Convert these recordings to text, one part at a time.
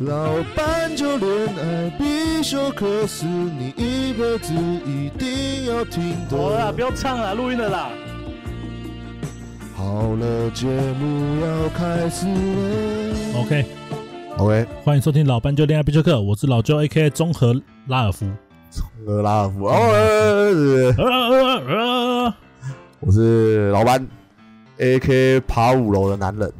老板就恋爱必修课是你一辈子一定要听好了啦，不。要唱了，录音了啦。好了，节目要开始了。OK，OK，欢迎收听老班就恋爱必修课，我是老周 AK 综合拉尔夫。综合，拉尔夫，哦，呃呃呃呃，我是老班，AK 爬五楼的男人。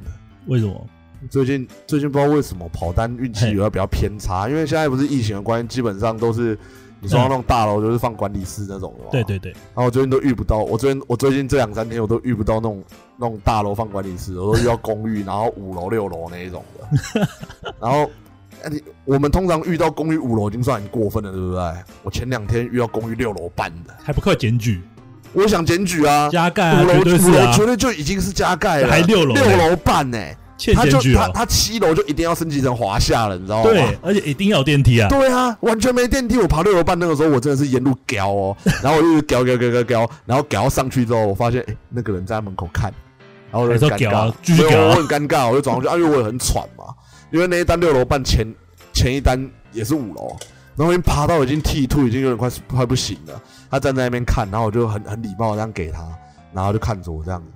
为什么？最近最近不知道为什么跑单运气有点比较偏差，因为现在不是疫情的关系，基本上都是你说那种大楼就是放管理室那种的嘛。对对对，然后我最近都遇不到，我最近我最近这两三天我都遇不到那种那种大楼放管理室，我都遇到公寓，然后五楼六楼那一种的。然后，哎你我们通常遇到公寓五楼已经算很过分了，对不对？我前两天遇到公寓六楼半的，还不靠检举？我想检举啊，加盖啊，五楼绝对是啊，五楼绝对就已经是加盖了，还六楼六楼半呢、欠他就检举哦。他他七楼就一定要升级成华夏了，你知道吗？对，而且一定要有电梯啊。对啊，完全没电梯。我爬六楼半那个时候，我真的是沿路飙哦，然后我就一直飙飙飙飙飙，然后飙上去之后，我发现哎、诶那个人在门口看，然后我就很尴还是要飙啊尬，继续飙啊我很尴尬，我就转过去，啊，因为我也很喘嘛，因为那一单六楼半前前一单也是五楼，然后已经爬到已经 T two，已经有点快快不行了。他站在那边看，然后我就很很礼貌地这样给他，然后就看着我这样子，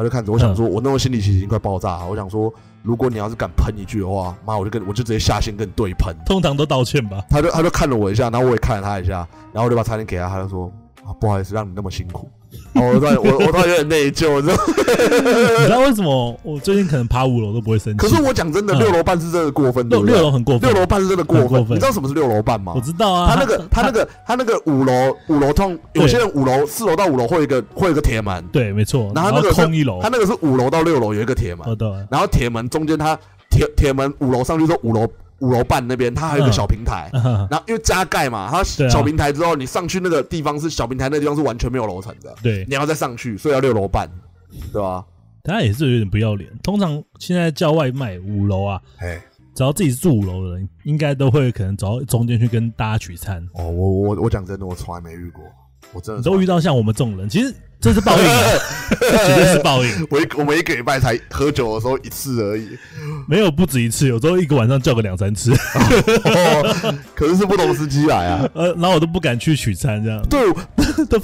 他就看着我，想说，我那时候心里其实已经快爆炸了，我想说，如果你要是敢喷一句的话，妈，我就跟我就直接下线跟你对喷。通常都道歉吧。他就他就看了我一下，然后我也看了他一下，然后我就把餐点给他，他就说啊，不好意思让你那么辛苦。我突然我我突然有点内疚，你知道吗？你知道为什么我最近可能爬五楼都不会生气？可是我讲真的，嗯六楼半是真的过分，对六六楼很过分，六楼半是真的过分。你知道什么是六楼半吗我？知道啊。他那个他那个他那个五楼五楼通，有些人五楼四楼到五楼会有一个会有一个铁门，对，没错。然后那个是空一楼他，那个是五楼到六楼有一个铁门。然后铁门中间他铁铁门五楼上去之后五楼五楼半那边它还有一个嗯小平台，然后因为加盖嘛，它小平台之后，你上去那个地方是小平台，那个地方是完全没有楼层的，对，你要再上去，所以要六楼半，对吧？他也是有点不要脸。通常现在叫外卖五楼啊，哎，只要自己住五楼的人，应该都会可能走到中间去跟大家取餐。哦，我我我讲真的，我从来没遇过，我真的你都遇到像我们这种人，其实这是报应 绝对是报应。我一我们一个礼拜才喝酒的时候一次而已，没有不止一次，有时候一个晚上叫个两三次，哦，可是是不同司机来啊。呃，然后我都不敢去取餐，这样对。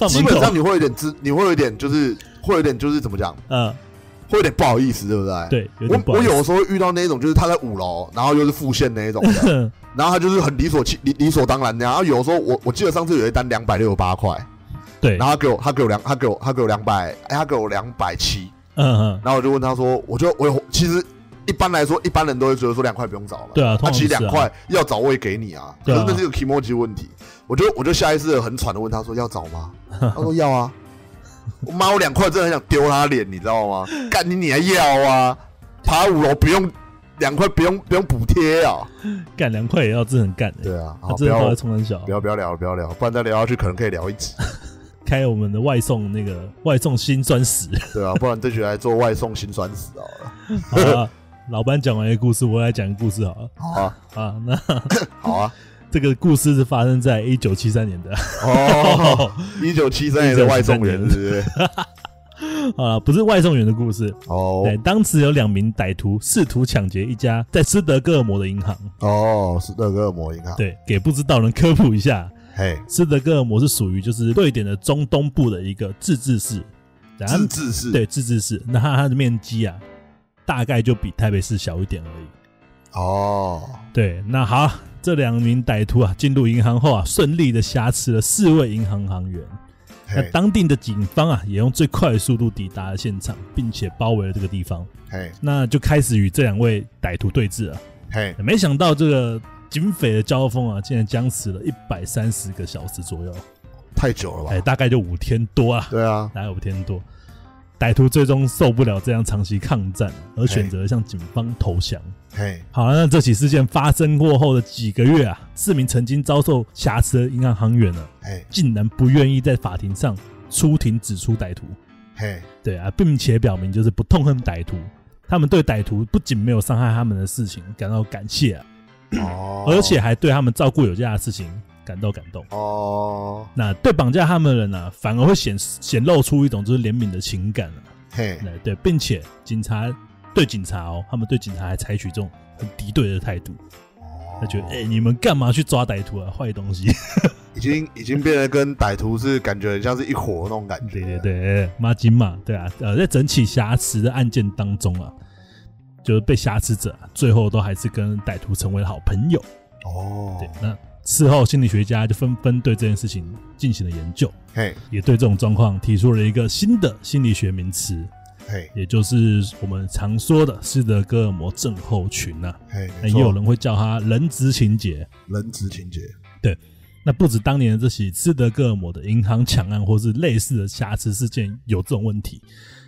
基本上你会有点知，你会有点就是会有点就是怎么讲，嗯，会有点不好意思，对不对？对，我我有的时候会遇到那种，就是他在五楼，然后又是复线那一种的，然后他就是很理所其理理所当然的。然后有的时候我我记得上次有一单两百六十八块，对，然后他给我他给我两他给我他给我两百，哎，他给我两百七，嗯嗯，然后我就问他说，我就我其实一般来说，一般人都会觉得说两块不用找了，对啊，他其实两块要找我也给你啊，可是那是一个 emoji 问题，我就我就下意识的很喘的问他说要找吗？他说要啊。我妈，我两块真的很想丢他脸，你知道吗？干你你还要啊？爬五楼不用两块，不用不用补贴啊？干两块也要真的很干的，对啊，好，不要真的跑来冲很小。不，要不要聊了，不要聊了，不然再聊下去可能可以聊一集，开我们的外送那个外送辛酸史。对啊，不然这局来做外送辛酸史好了。好啊，老班讲完一个故事，我来讲个故事好了。好啊，啊，那 好啊。这个故事是发生在一九七三年的。哦，一九七三年的外送员 是不是？啊，不是外送员的故事。哦对，当时有两名歹徒试图抢劫一家在斯德哥尔摩的银行。哦，斯德哥尔摩银行。对，给不知道人科普一下，嘿，斯德哥尔摩是属于就是瑞典的中东部的一个自治市。然后自治市。对自治市，那它它的面积啊，大概就比台北市小一点而已。哦，对，那好，这两名歹徒啊进入银行后啊，顺利的挟持了四位银行行员。那嘿，当地的警方啊，也用最快的速度抵达了现场，并且包围了这个地方。嘿，那就开始与这两位歹徒对峙了。嘿，没想到这个警匪的交锋啊，竟然僵持了一百三十个小时左右，太久了吧？哎，大概就五天多啊，对啊，大概五天多。歹徒最终受不了这样长期抗战，而选择向警方投降。嘿，好了，那这起事件发生过后的几个月啊，四名曾经遭受瑕疵的银行行员呢，嘿，竟然不愿意在法庭上出庭指出歹徒，嘿，对啊，并且表明就是不痛恨歹徒，他们对歹徒不仅没有伤害他们的事情感到感谢啊，哦，而且还对他们照顾有加的事情感到感动。哦，那对绑架他们的人呢、反而会显显露出一种就是怜悯的情感啊，嘿，对对，并且警察对警察哦，他们对警察还采取这种很敌对的态度。他觉得哎、你们干嘛去抓歹徒啊？坏东西！已经已经变得跟歹徒是感觉很像是一伙那种感觉。对对对，马金嘛，对啊，呃，在整起瑕疵的案件当中啊，就是被挟持者、啊、最后都还是跟歹徒成为了好朋友。哦对，，那事后心理学家就纷纷对这件事情进行了研究，嘿也对这种状况提出了一个新的心理学名词，嘿也就是我们常说的斯德哥尔摩症候群呐、嘿，那也有人会叫它人质情节。人质情节。对那不止当年的这起斯德哥尔摩的银行抢案，或是类似的瑕疵事件有这种问题，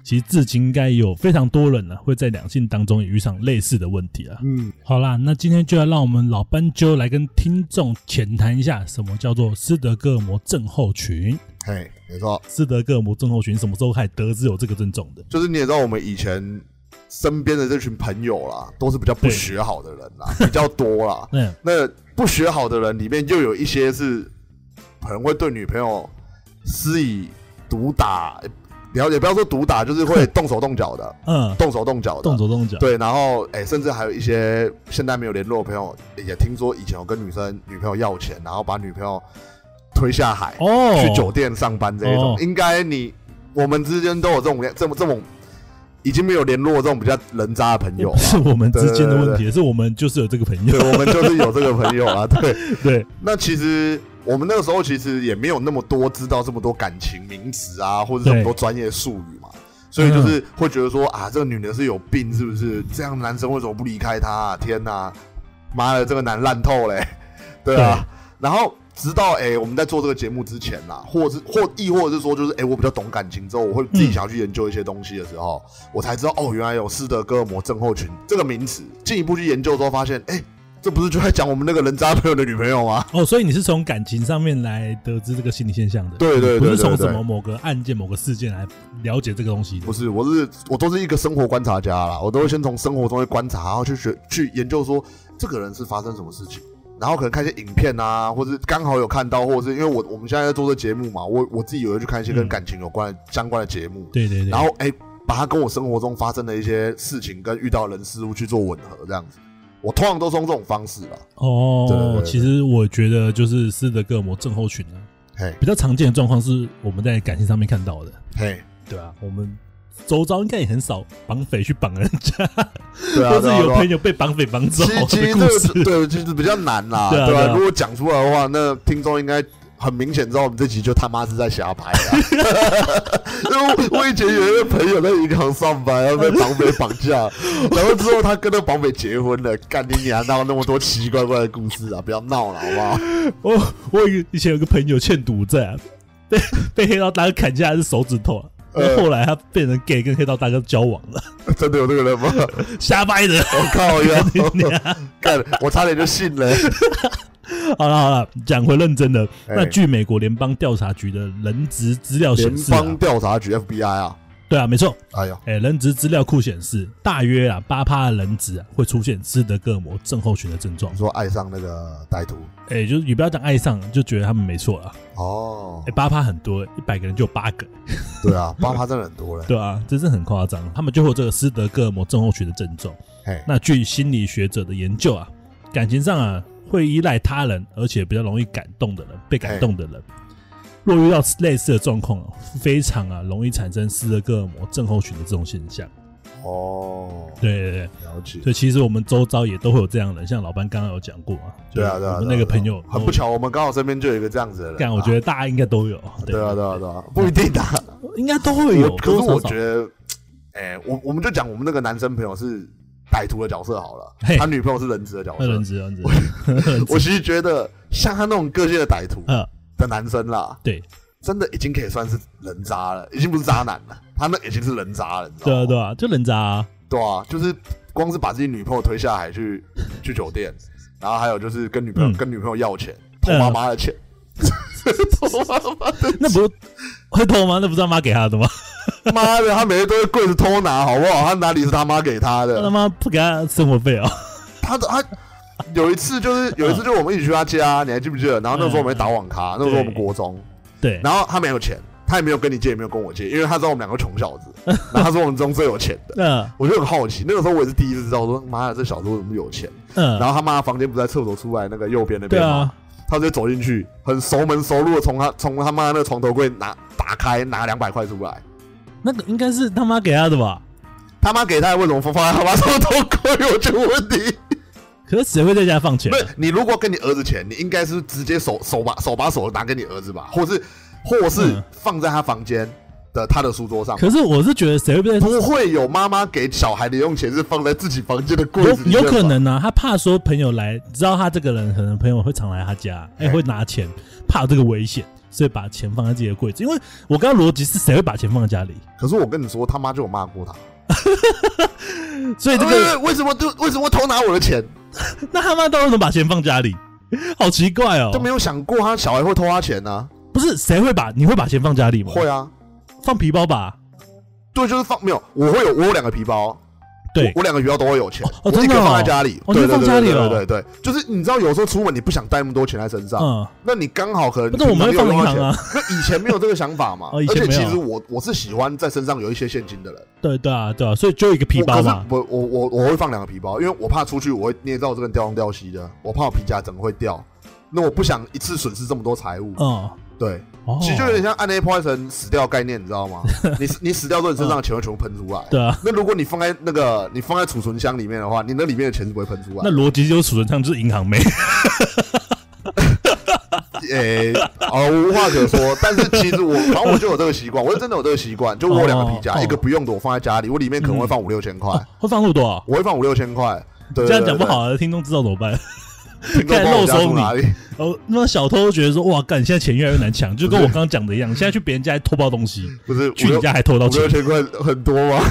其实至今应该有非常多人呢、会在两性当中也遇上类似的问题啊。嗯，好啦，那今天就要让我们老斑鸠来跟听众浅谈一下，什么叫做斯德哥尔摩症候群？嘿，没错，斯德哥尔摩症候群什么时候开始得知有这个症状的？就是你也知道，我们以前身边的这群朋友啦，都是比较不对学好的人啦，比较多啦。嗯，那不学好的人里面，又有一些是可能会对女朋友施以毒打，不要也不要说毒打，就是会动手动脚的，嗯，动手动脚的，动手动脚，对，然后哎、甚至还有一些现在没有联络的朋友，也听说以前有跟女生女朋友要钱，然后把女朋友推下海，哦，去酒店上班这一种，哦。应该你我们之间都有这种这么这种已经没有联络这种比较人渣的朋友不是啊。我们之间的问对题，是我们就是有这个朋友。对，，我们就是有这个朋友啊。对，对，那其实我们那个时候其实也没有那么多知道这么多感情名词啊，或者这么多专业术语嘛，所以就是会觉得说啊，这个女的是有病是不是？这样男生为什么不离开她、啊？天哪，妈的，这个男烂透嘞！对啊，然后直到哎、我们在做这个节目之前啦，或者是或亦或者是说，就是哎、我比较懂感情之后，我会自己想要去研究一些东西的时候，我才知道哦，原来有斯德哥尔摩症候群这个名词。进一步去研究之后，发现哎、这不是就在讲我们那个人渣朋友的女朋友吗？哦，所以你是从感情上面来得知这个心理现象的，对对对不是从什么某个案件、某个事件来了解这个东西的。不。是，我是我都是一个生活观察家啦，我都会先从生活中去观察，然后去学去研究说这个人是发生什么事情，然后可能看一些影片啊，或者是刚好有看到，或者是因为我我们现在在做这节目嘛，我我自己也会去看一些跟嗯。感情有关的、相关的节目，对对对，然后哎、把它跟我生活中发生的一些事情跟遇到人事物去做吻合，这样子，我通常都是用这种方式啦。哦，其实我觉得就是斯德哥尔摩症候群啊，嘿比较常见的状况是我们在感情上面看到的，嘿，对啊，我们周遭应该也很少绑匪去绑人家，对啊，或是有朋友被绑匪绑走其实这个事。对，其实比较难啦，对啊？如果讲出来的话，那听众应该很明显知道我们这集就他妈是在瞎拍啊。因为我我以前有一个朋友在银行上班，然后被绑匪绑架，然后之后他跟那绑匪结婚了，干你娘！哪有那么多奇奇怪怪的故事啊？不要闹了，好不好？我我以前有个朋友欠赌债啊，被被黑道大哥砍下来是手指头啊。呃后来他变成 gay，跟黑道大哥交往了，真的有这个人吗？瞎掰的。我靠呀！干，我差点就信了。好了好了，讲回认真的。哎那据美国联邦调查局的人质资料显示、啊邦，调查局 FBI 啊，对啊，没错，哎呦，哎、人质资料库显示，大约啊八趴的人质啊会出现斯德哥尔摩症候群的症状你。说爱上那个歹徒哎、就是你不要讲爱上，就觉得他们没错了。哦哎、，八趴很多，一百个人就有八个，对啊，八趴真的很多嘞。对啊，真是很夸张。他们就会有这个斯德哥尔摩症候群的症状。哎，那据心理学者的研究啊，感情上啊会依赖他人，而且比较容易感动的人，被感动的人，若遇到类似的状况啊，非常啊容易产生斯德哥尔摩症候群的这种现象。哦，对对对，了解。所以其实我们周遭也都会有这样的人，像老班刚刚有讲过啊，对啊，对啊，我们那个朋友很不，巧，我们刚好身边就有一个这样子的人啊。干，我觉得大家应该都有，对啊，对啊，对啊，不一定的。应该都会有，可是我觉得，哎，我我们就讲我们那个男生朋友是歹徒的角色好了，他女朋友是人质的角色。人。质人质，我其实觉得，像他那种个性的歹徒呃，的男生啦，对。真的已经可以算是人渣了，已经不是渣男了，他那已经是人渣了，你知道吗？对啊对啊，就人渣啊，对啊，就是光是把自己女朋友推下海去去酒店，然后还有就是跟女朋友、嗯。跟女朋友要钱，偷妈妈的钱，偷妈妈的那不是会偷吗？那不是他妈给他的吗？妈的，他每天都在柜子偷拿，好不好？他哪里是他妈给他的他的？妈不给他生活费啊。他的他有一次就是 有一次就我们一起去他家，你还记不记得？然后那时候我们打网咖，那时候我们国中，对，然后他没有钱，他也没有跟你借，也没有跟我借，因为他知道我们两个穷小子，然后他说我们中最有钱的，嗯我就很好奇。那个时候我也是第一次知道，说妈呀，这小子为什么有钱？嗯，然后他妈房间不在厕所出来那个右边那边吗？啊，他直接走进去，很熟门熟路的从他从他妈那个床头柜拿打开拿两百块出来。那个应该是他妈给他的吧？他妈给他为什么放在他妈床头柜？我就问题，可是谁会在家放钱啊？不是你如果跟你儿子钱，你应该是直接手手把手把手拿给你儿子吧，或是或是嗯放在他房间的他的书桌上。可是我是觉得谁会在不会有妈妈给小孩零用钱是放在自己房间的柜有子有可能啊，他怕说朋友来，知道他这个人可能朋友会常来他家，哎、哎会拿钱，怕有这个危险，所以把钱放在自己的柜子。因为我刚刚逻辑是谁会把钱放在家里，可是我跟你说，他妈就有骂过他。所以这个、呃为什么就为什么偷拿我的钱？那他妈到底怎么把钱放家里？好奇怪哦都，没有想过他小孩会偷他钱呢、不是谁会把你会把钱放家里吗？会啊，放皮包吧？对，就是放没有，我会有我有两个皮包，对。我，两个皮包都会有钱，哦我一个真的哦。放在家里，哦你放对对对对家里哦对对对，就是你知道有时候出门你不想带那么多钱在身上，嗯，那你刚好可能那我们会平常放银没有用到行啊，钱，可以前没有这个想法嘛，哦以而且没有其实我我是喜欢在身上有一些现金的人，对对啊对啊，所以就一个皮我可是包嘛，我我我我会放两个皮包，因为我怕出去我会你也知道我这个人掉东掉西的，我怕我皮夹整个会掉，那我不想一次损失这么多财物，嗯，对，哦，其实就有点像暗黑破坏神死掉概念，你知道吗？你死你死掉之后，你身上的钱会全部喷出来。对啊，那如果你放在那个你放在储存箱里面的话，你那里面的钱是不会喷出来那。逻辑就是储存箱就是银行妹，诶、哦，无话可说。但是其实我，反正我就有这个习惯，我是真的有这个习惯，就我有两个皮夹，一个不用的我放在家里，我里面可能会放五六千块，哦会放那么多啊？我会放五六千块。对 这样讲不，好啊，听众知道怎么办？对对对听众帮我加看漏收你？哦，那小偷都觉得说，哇，干，现在钱越来越难抢，就跟我刚刚讲的一样，现在去别人家还偷包东西，不是去你家还偷到钱五六，千块很多吗？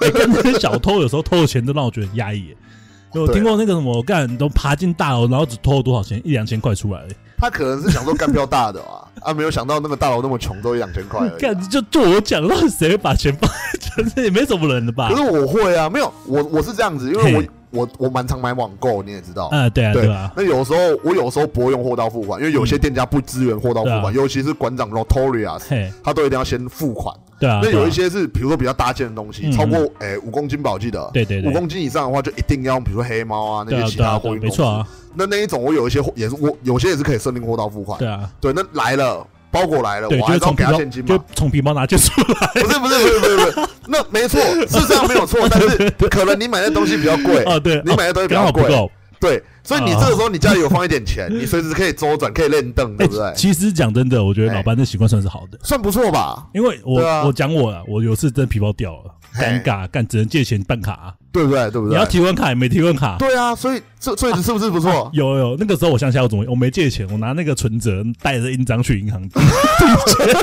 哎，跟那些小偷有时候偷的钱都让我觉得很压抑耶。我对啊听过那个什么，干都爬进大楼，然后只偷了多少钱，一两千块出来，他可能是想说干票大的啊，啊，没有想到那个大楼那么穷，都一两千块而已啊。干就就我讲，到底谁会把钱放在这 也没什么人的吧可？是我会啊，没有我我是这样子，因为我嘿我我蛮常买网购，你也知道。啊，对啊，对对啊，那有时候我有时候不会用货到付款，因为有些店家不支援货到付款，尤其是馆长 Notorious，他都一定要先付款。对啊，那有一些是比如说比较大件的东西，嗯超过诶五公斤吧，我记得。对对对五公斤以上的话，就一定要用，比如说黑猫啊那些其他货运公司。没错啊，那那一种我有一些货也是我有些也是可以设定货到付款。对啊，对，那来了包裹来了，对，我还是要就是从皮包给他现金嘛。就。从皮包拿钱出来，不是不是不是不是不是，那没错，是这样没有错，但是可能你买的东西比较贵，啊，对，你买的东西比刚较贵，对，所以你这个时候你家里有放一点钱，你随时可以周转，可以练凳，对不对？哎其实讲真的，我觉得老班这习惯算是好的，算不错吧，因为我我讲我啊，我有次真的皮包掉了，嘿尴尬，干只能借钱办卡啊，对不对？对不对你要？提款卡也没提款卡。对啊，所以这所以是不是不错？有有，那个时候我想起来我怎么，我没借钱，我拿那个存折带着印章去银行提钱，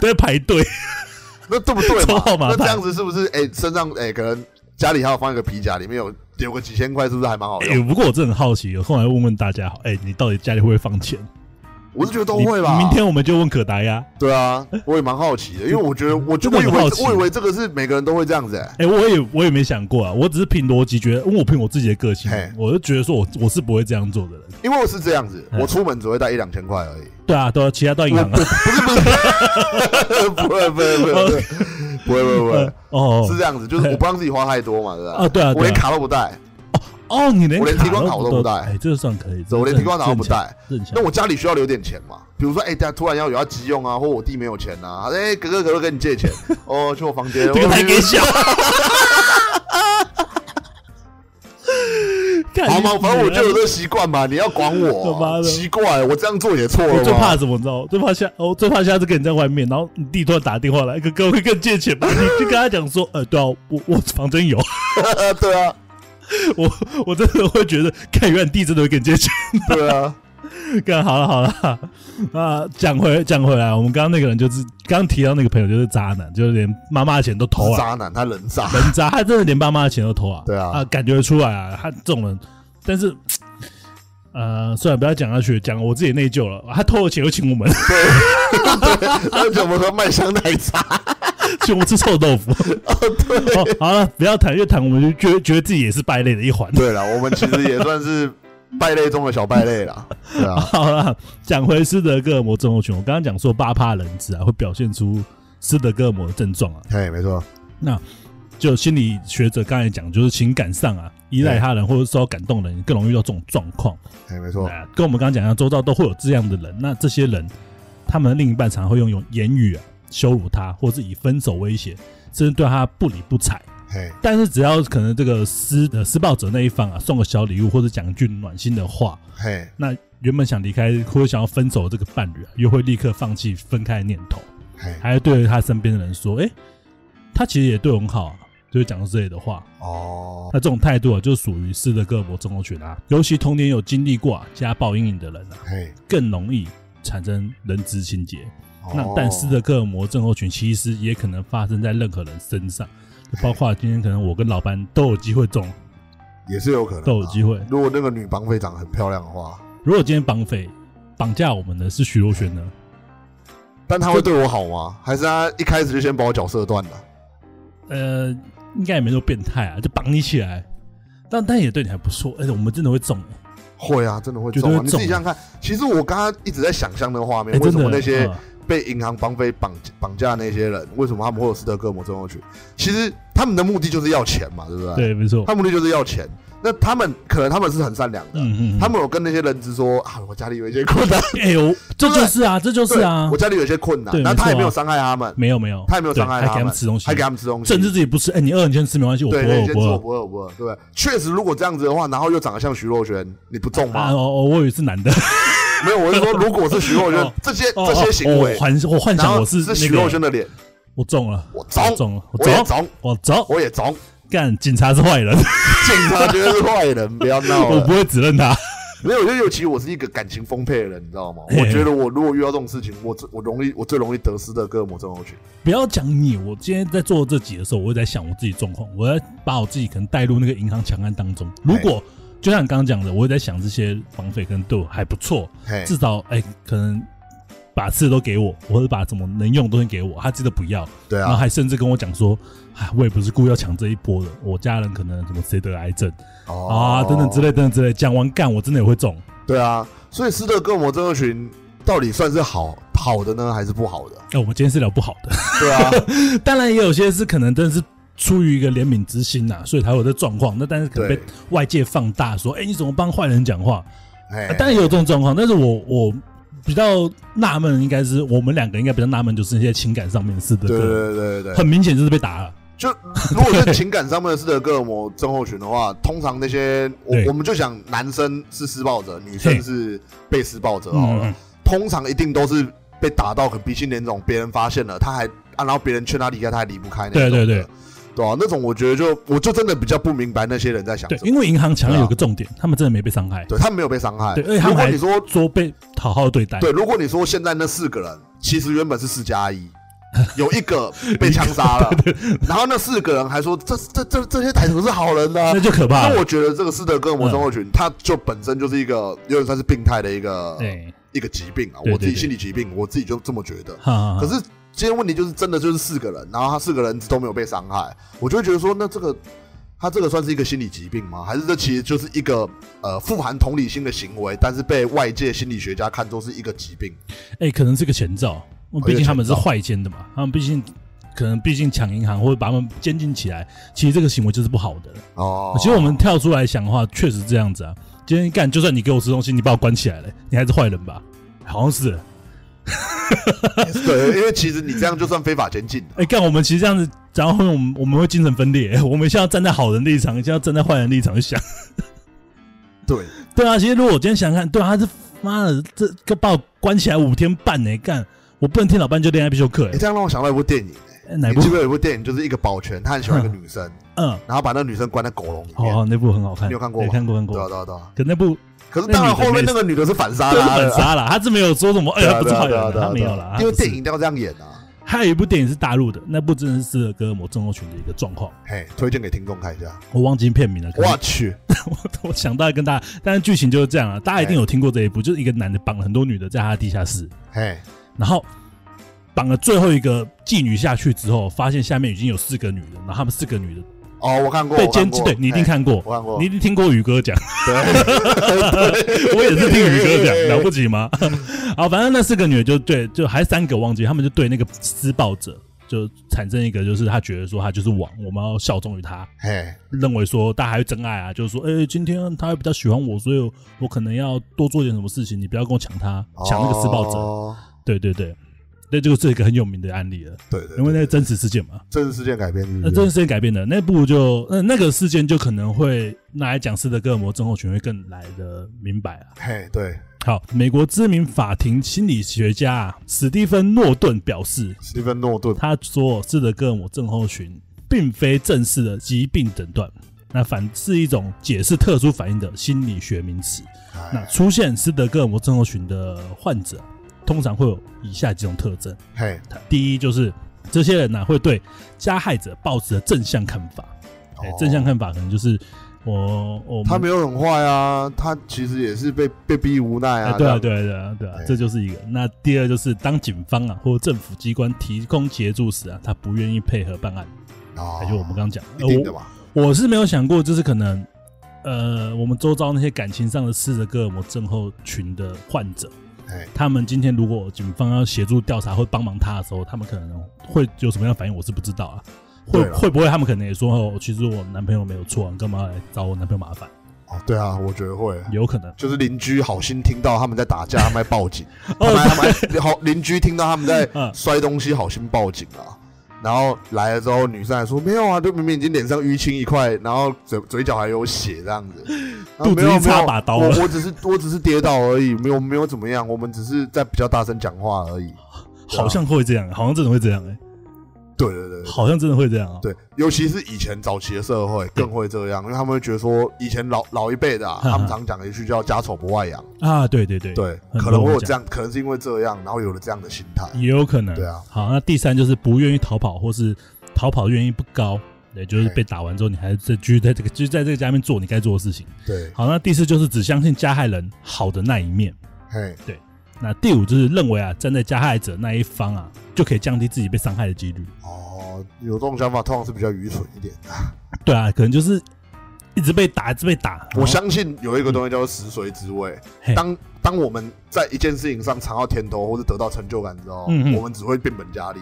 在排队。那对不对抽嘛？号码那这样子是不是？哎，身上哎，可能家里还要放一个皮夹，里面有有个几千块，是不是还蛮好哎、用？不过我真的很好奇，我后来问问大家，哎、你到底家里会不会放钱？我是觉得都会吧。明天我们就问可达呀。对啊，我也蛮好奇的，因为我觉得我就真的我我以为这个是每个人都会这样子，哎，哎、我也我也没想过啊，我只是凭逻辑觉得，因为我凭我自己的个性嘿，我就觉得说我我是不会这样做的人。因为我是这样子，嗯我出门只会带一两千块而已。对啊，对啊，其他到银行了。不是不是不会不会不会不会不会，哦是这样子，就是我不让自己花太多嘛，对吧？啊，对啊，我连。卡都不带，哦，你连我连提款卡都我都不带哎，这个算可以。我连提款卡都不这很强，带。这很强那我家里需要留点钱嘛？比如说，哎，突然要有要急用啊，或我弟没有钱啊，哎，哥哥哥哥跟你借钱，哦，去我房间，这个太我给小。干好嘛？反正我就有这习惯嘛，你要管我，的奇怪，我这样做也错了我最怕吗？什么？你知道？我最怕下，我最怕下次跟你在外面，然后你弟突然打电话来，哥哥会跟你借钱吗？你就跟他讲说，呃，对啊，我我房间有，对啊，我我真的会觉得，看原来你弟真的会跟你借钱。对啊，干好了好了，啊，讲回讲回来，我们刚刚那个人就是刚刚提到那个朋友就是渣男，就是连妈妈的钱都偷啊，渣男，他人渣，人渣，他真的连妈妈的钱都偷啊。对啊啊，感觉得出来啊，他这种人，但是。呃，算了，不要讲下去，讲我自己内疚了。他偷了钱又请我们，他怎么喝麦香奶茶？请我吃臭豆腐。哦，对。哦，好了，不要谈，越谈我们就觉得觉得自己也是败类的一环。对了，我们其实也算是败类中的小败类啦，对啊，好了，讲回斯德哥尔摩症候群，我刚刚讲说八趴人质啊会表现出斯德哥尔摩的症状啊，嘿，没错，那就心理学者刚才讲，就是情感上啊依赖他人或者受到感动的人更容易遇到这种状况。嘿，没错，啊，跟我们刚刚讲一样，周遭都会有这样的人。那这些人，他们的另一半常常会用用言语啊羞辱他，或是以分手威胁，甚至对他不理不睬。嘿，但是只要可能这个施呃施暴者那一方啊送个小礼物，或者讲一句暖心的话，嘿，那原本想离开或者想要分手的这个伴侣啊，又会立刻放弃分开的念头，嘿，还会对他身边的人说：“诶，他其实也对我很好啊。”就是讲之类的话。哦，那这种态度啊，就属于斯德哥尔摩症候群啊。尤其童年有经历过啊家暴阴影的人啊，嘿，更容易产生人质情节。那哦但斯德哥尔摩症候群其实也可能发生在任何人身上，就包括今天可能我跟老班都有机会中，也是有可能啊都有机会。如果那个女绑匪长得很漂亮的话，如果今天绑匪绑架我们的是徐若瑄呢？但她会对我好吗？还是她一开始就先把我角色断了？呃，应该也没那么变态啊，就绑你起来，但但也对你还不错。而且我们真的会中、欸，会啊，真的会中你自己想想看，其实我刚刚一直在想象那个画面，哎、为真的什么那些嗯被银行绑匪绑绑架那些人，为什么他们会有斯德哥尔摩症候群？其实他们的目的就是要钱嘛，对不对？，对，没错，他目的就是要钱。那他们可能他们是很善良的，嗯嗯，嗯他们有跟那些人质说啊，我家里有一些困难，哎呦，这就是啊，这就是啊我，家里有一些困难那他也没有伤害他们，没有没有，他也没有伤害对还给他他们们吃东西，还给他们吃东西，甚至自己不吃，哎，你饿你先吃没关系，我不对，饿我不饿我。不饿我不饿，对不对？确实，如果这样子的话，然后又长得像徐若瑄，你不中啊，吗？哦哦，我以为是男的，没有，我是说，如果是徐若瑄哦，这些哦这些行为幻我幻想我是是徐那个，若瑄的脸，我中了，我中我中了，我中，中，我中，我也中，干，警察是坏人，警察绝对是坏人，不要闹了 我不。会指认他。没有，就尤其我是一个感情丰沛的人，你知道吗？我觉得我如果遇到这种事情，我最我容易我最容易得失的哥尔摩症候群。不要讲你，我今天在做这集的时候，我会在想我自己状况，我在把我自己可能带入那个银行强案当中。如果就像你刚刚讲的，我也在想这些绑匪可能对我还不错，至少哎、可能把吃的都给我，或者把什么能用的东西给我，他记得不要，对啊，然后还甚至跟我讲说，哎，我也不是故意要抢这一波的，我家人可能什么谁得癌症。哦。啊，等等之类，等等之类，讲完干，我真的也会中。对啊，所以斯德哥尔摩症候群到底算是好好的呢，还是不好的？哎、我们今天是聊不好的，对啊，当然也有些是可能真的是出于一个怜悯之心呐、所以才会有这状况。那但是可能被，外界放大，说，哎、你怎么帮坏人讲话？哎。啊当然也有这种状况，但是我我比较纳闷，应该是我们两个应该比较纳闷，就是那些情感上面是的，对对对很明显就是被打了。就如果是情感上面的斯德哥尔摩症候群的话，通常那些我我们就想男生是施暴者，女生是被施暴者好了，嗯，通常一定都是被打到很鼻青脸肿，别人发现了，他还啊，然后别人劝他离开，他还离不开那种对对对啊，那种我觉得就我就真的比较不明白那些人在想对什，么。因为银行强对啊有个重点，他们真的没被伤害，对他们没有被伤害。对而且他们还如果你说说被好好对待。对，如果你说现在那四个人其实原本是四加一，有一个被枪杀了，然后那四个人还说这这这这些歹徒是好人呢、那就可怕了。那我觉得这个斯德哥尔摩症候群，它就本身就是一个有点算是病态的一个对，一个疾病啊。我自己对心理疾病，我自己就这么觉得。哈哈哈可是今天问题就是真的就是四个人，然后他四个人都没有被伤害，我就会觉得说，那这个他这个算是一个心理疾病吗？还是这其实就是一个呃富含同理心的行为，但是被外界心理学家看作是一个疾病？哎、可能是个前兆，毕竟他们是坏奸的嘛，他们毕竟可能毕竟抢银行或者把他们监禁起来，其实这个行为就是不好的。哦，其实我们跳出来想的话，确实这样子啊。今天干，就算你给我吃东西，你把我关起来了，你还是坏人吧？好像是。对，因为其实你这样就算非法监禁了。哎、干，我们其实这样子，然后我们我们会精神分裂，我们现在要站在好人立场，现在要站在坏人立场去想。对，对啊，其实如果我今天想想看，对啊，他是妈的，这个把我关起来五天半呢、干，我不能听老班就恋爱必修课、哎，欸，这样让我想到一部电影，哎哪部你记？不记得有一部电影，就是一个保全，他很喜欢一个女生，嗯，然后把那个女生关在狗笼里面。哦，那部很好看，你有看过吗看过看对啊，过。对啊，对啊。可那部可是当然后面那个女的是反杀啦，反杀了，他是没有说什么，哎呀，不是好人啊，对啊对啊，他没有了。因为电影一定要这样演啊。还有一部电影是大陆的，那部真的是哥尔摩症候群的一个状况，嘿，推荐给听众看一下。我忘记片名了。我去，我想到跟大家，但是剧情就是这样啊，大家一定有听过这一部，就是一个男的绑了很多女的在他的地下室，嘿，然后绑了最后一个妓女下去之后，发现下面已经有四个女的，然后他们四个女的。哦，我看过，被监对你一定看过，我看过。你一定听过宇哥讲，对，我也是听宇哥讲，了不起吗？好，反正那四个女的就对，就还三个忘记，他们就对那个施暴者就产生一个，就是他觉得说他就是王，我们要效忠于他，嘿，认为说大家还会真爱啊，就是说，哎、今天他比较喜欢我，所以我可能要多做点什么事情，你不要跟我抢他，抢那个施暴者。哦。对对对，那这个是一个很有名的案例了，对对，因为那对个真实事件嘛。真实事件改编那真实事件改编的那部就，呃，那个事件就可能会拿来讲斯德哥尔摩症候群会更来的明白啊。嘿，对，好，美国知名法庭心理学家啊史蒂芬诺顿表示，史蒂芬诺顿，他说斯德哥尔摩症候群并非正式的疾病诊断，那反是一种解释特殊反应的心理学名词。那哎，出现斯德哥尔摩症候群的患者，通常会有以下几种特征。嘿，第一就是这些人呢、会对加害者抱持的正向看法。哎、哦正向看法可能就是我我他没有很坏啊，他其实也是被被逼无奈哎，啊，对啊，对啊，对啊，对啊哎，这就是一个。那第二就是当警方啊或政府机关提供协助时啊，他不愿意配合办案，哦。就我们刚刚讲，我一定的嘛，我是没有想过，就是可能呃，我们周遭那些感情上的斯德哥尔摩症候群的患者，嘿，他们今天如果警方要协助调查或帮忙他的时候，他们可能会有什么样的反应，我是不知道啊。会会不会他们可能也说哦，其实我男朋友没有错，你干嘛来找我男朋友麻烦？哦，对啊，我觉得会，有可能就是邻居好心听到他们在打架，他们在报警，哦他们还好邻居听到他们在嗯摔东西，好心报警啊。然后来了之后，女生还说没有啊，就明明已经脸上淤青一块，然后嘴嘴角还有血这样子，肚子一插把刀我我只是我只是跌倒而已，没有没有怎么样，我们只是在比较大声讲话而已。啊好像会这样，好像真的会这样哎、对对对对好像真的会这样啊。对，尤其是以前早期的社会更会这样，因为他们会觉得说，以前老老一辈的啊，嗯他们常讲一句叫“家丑不外扬。啊，对对对”，对，可能会有这样，可能是因为这样，然后有了这样的心态。也有可能。对啊。好，那第三就是不愿意逃跑，或是逃跑愿意不高，对，就是被打完之后，你还是继续在这个，继续在这个家里面做你该做的事情。对，好，那第四就是只相信加害人好的那一面。嘿，那第五就是认为啊，站在加害者那一方啊，就可以降低自己被伤害的几率。哦，有这种想法，通常是比较愚蠢一点的。对啊，可能就是一直被打，一直被打。我相信有一个东西叫做食髓知味嘿。当当我们在一件事情上尝到甜头或者得到成就感之后，嗯嗯我们只会变本加厉。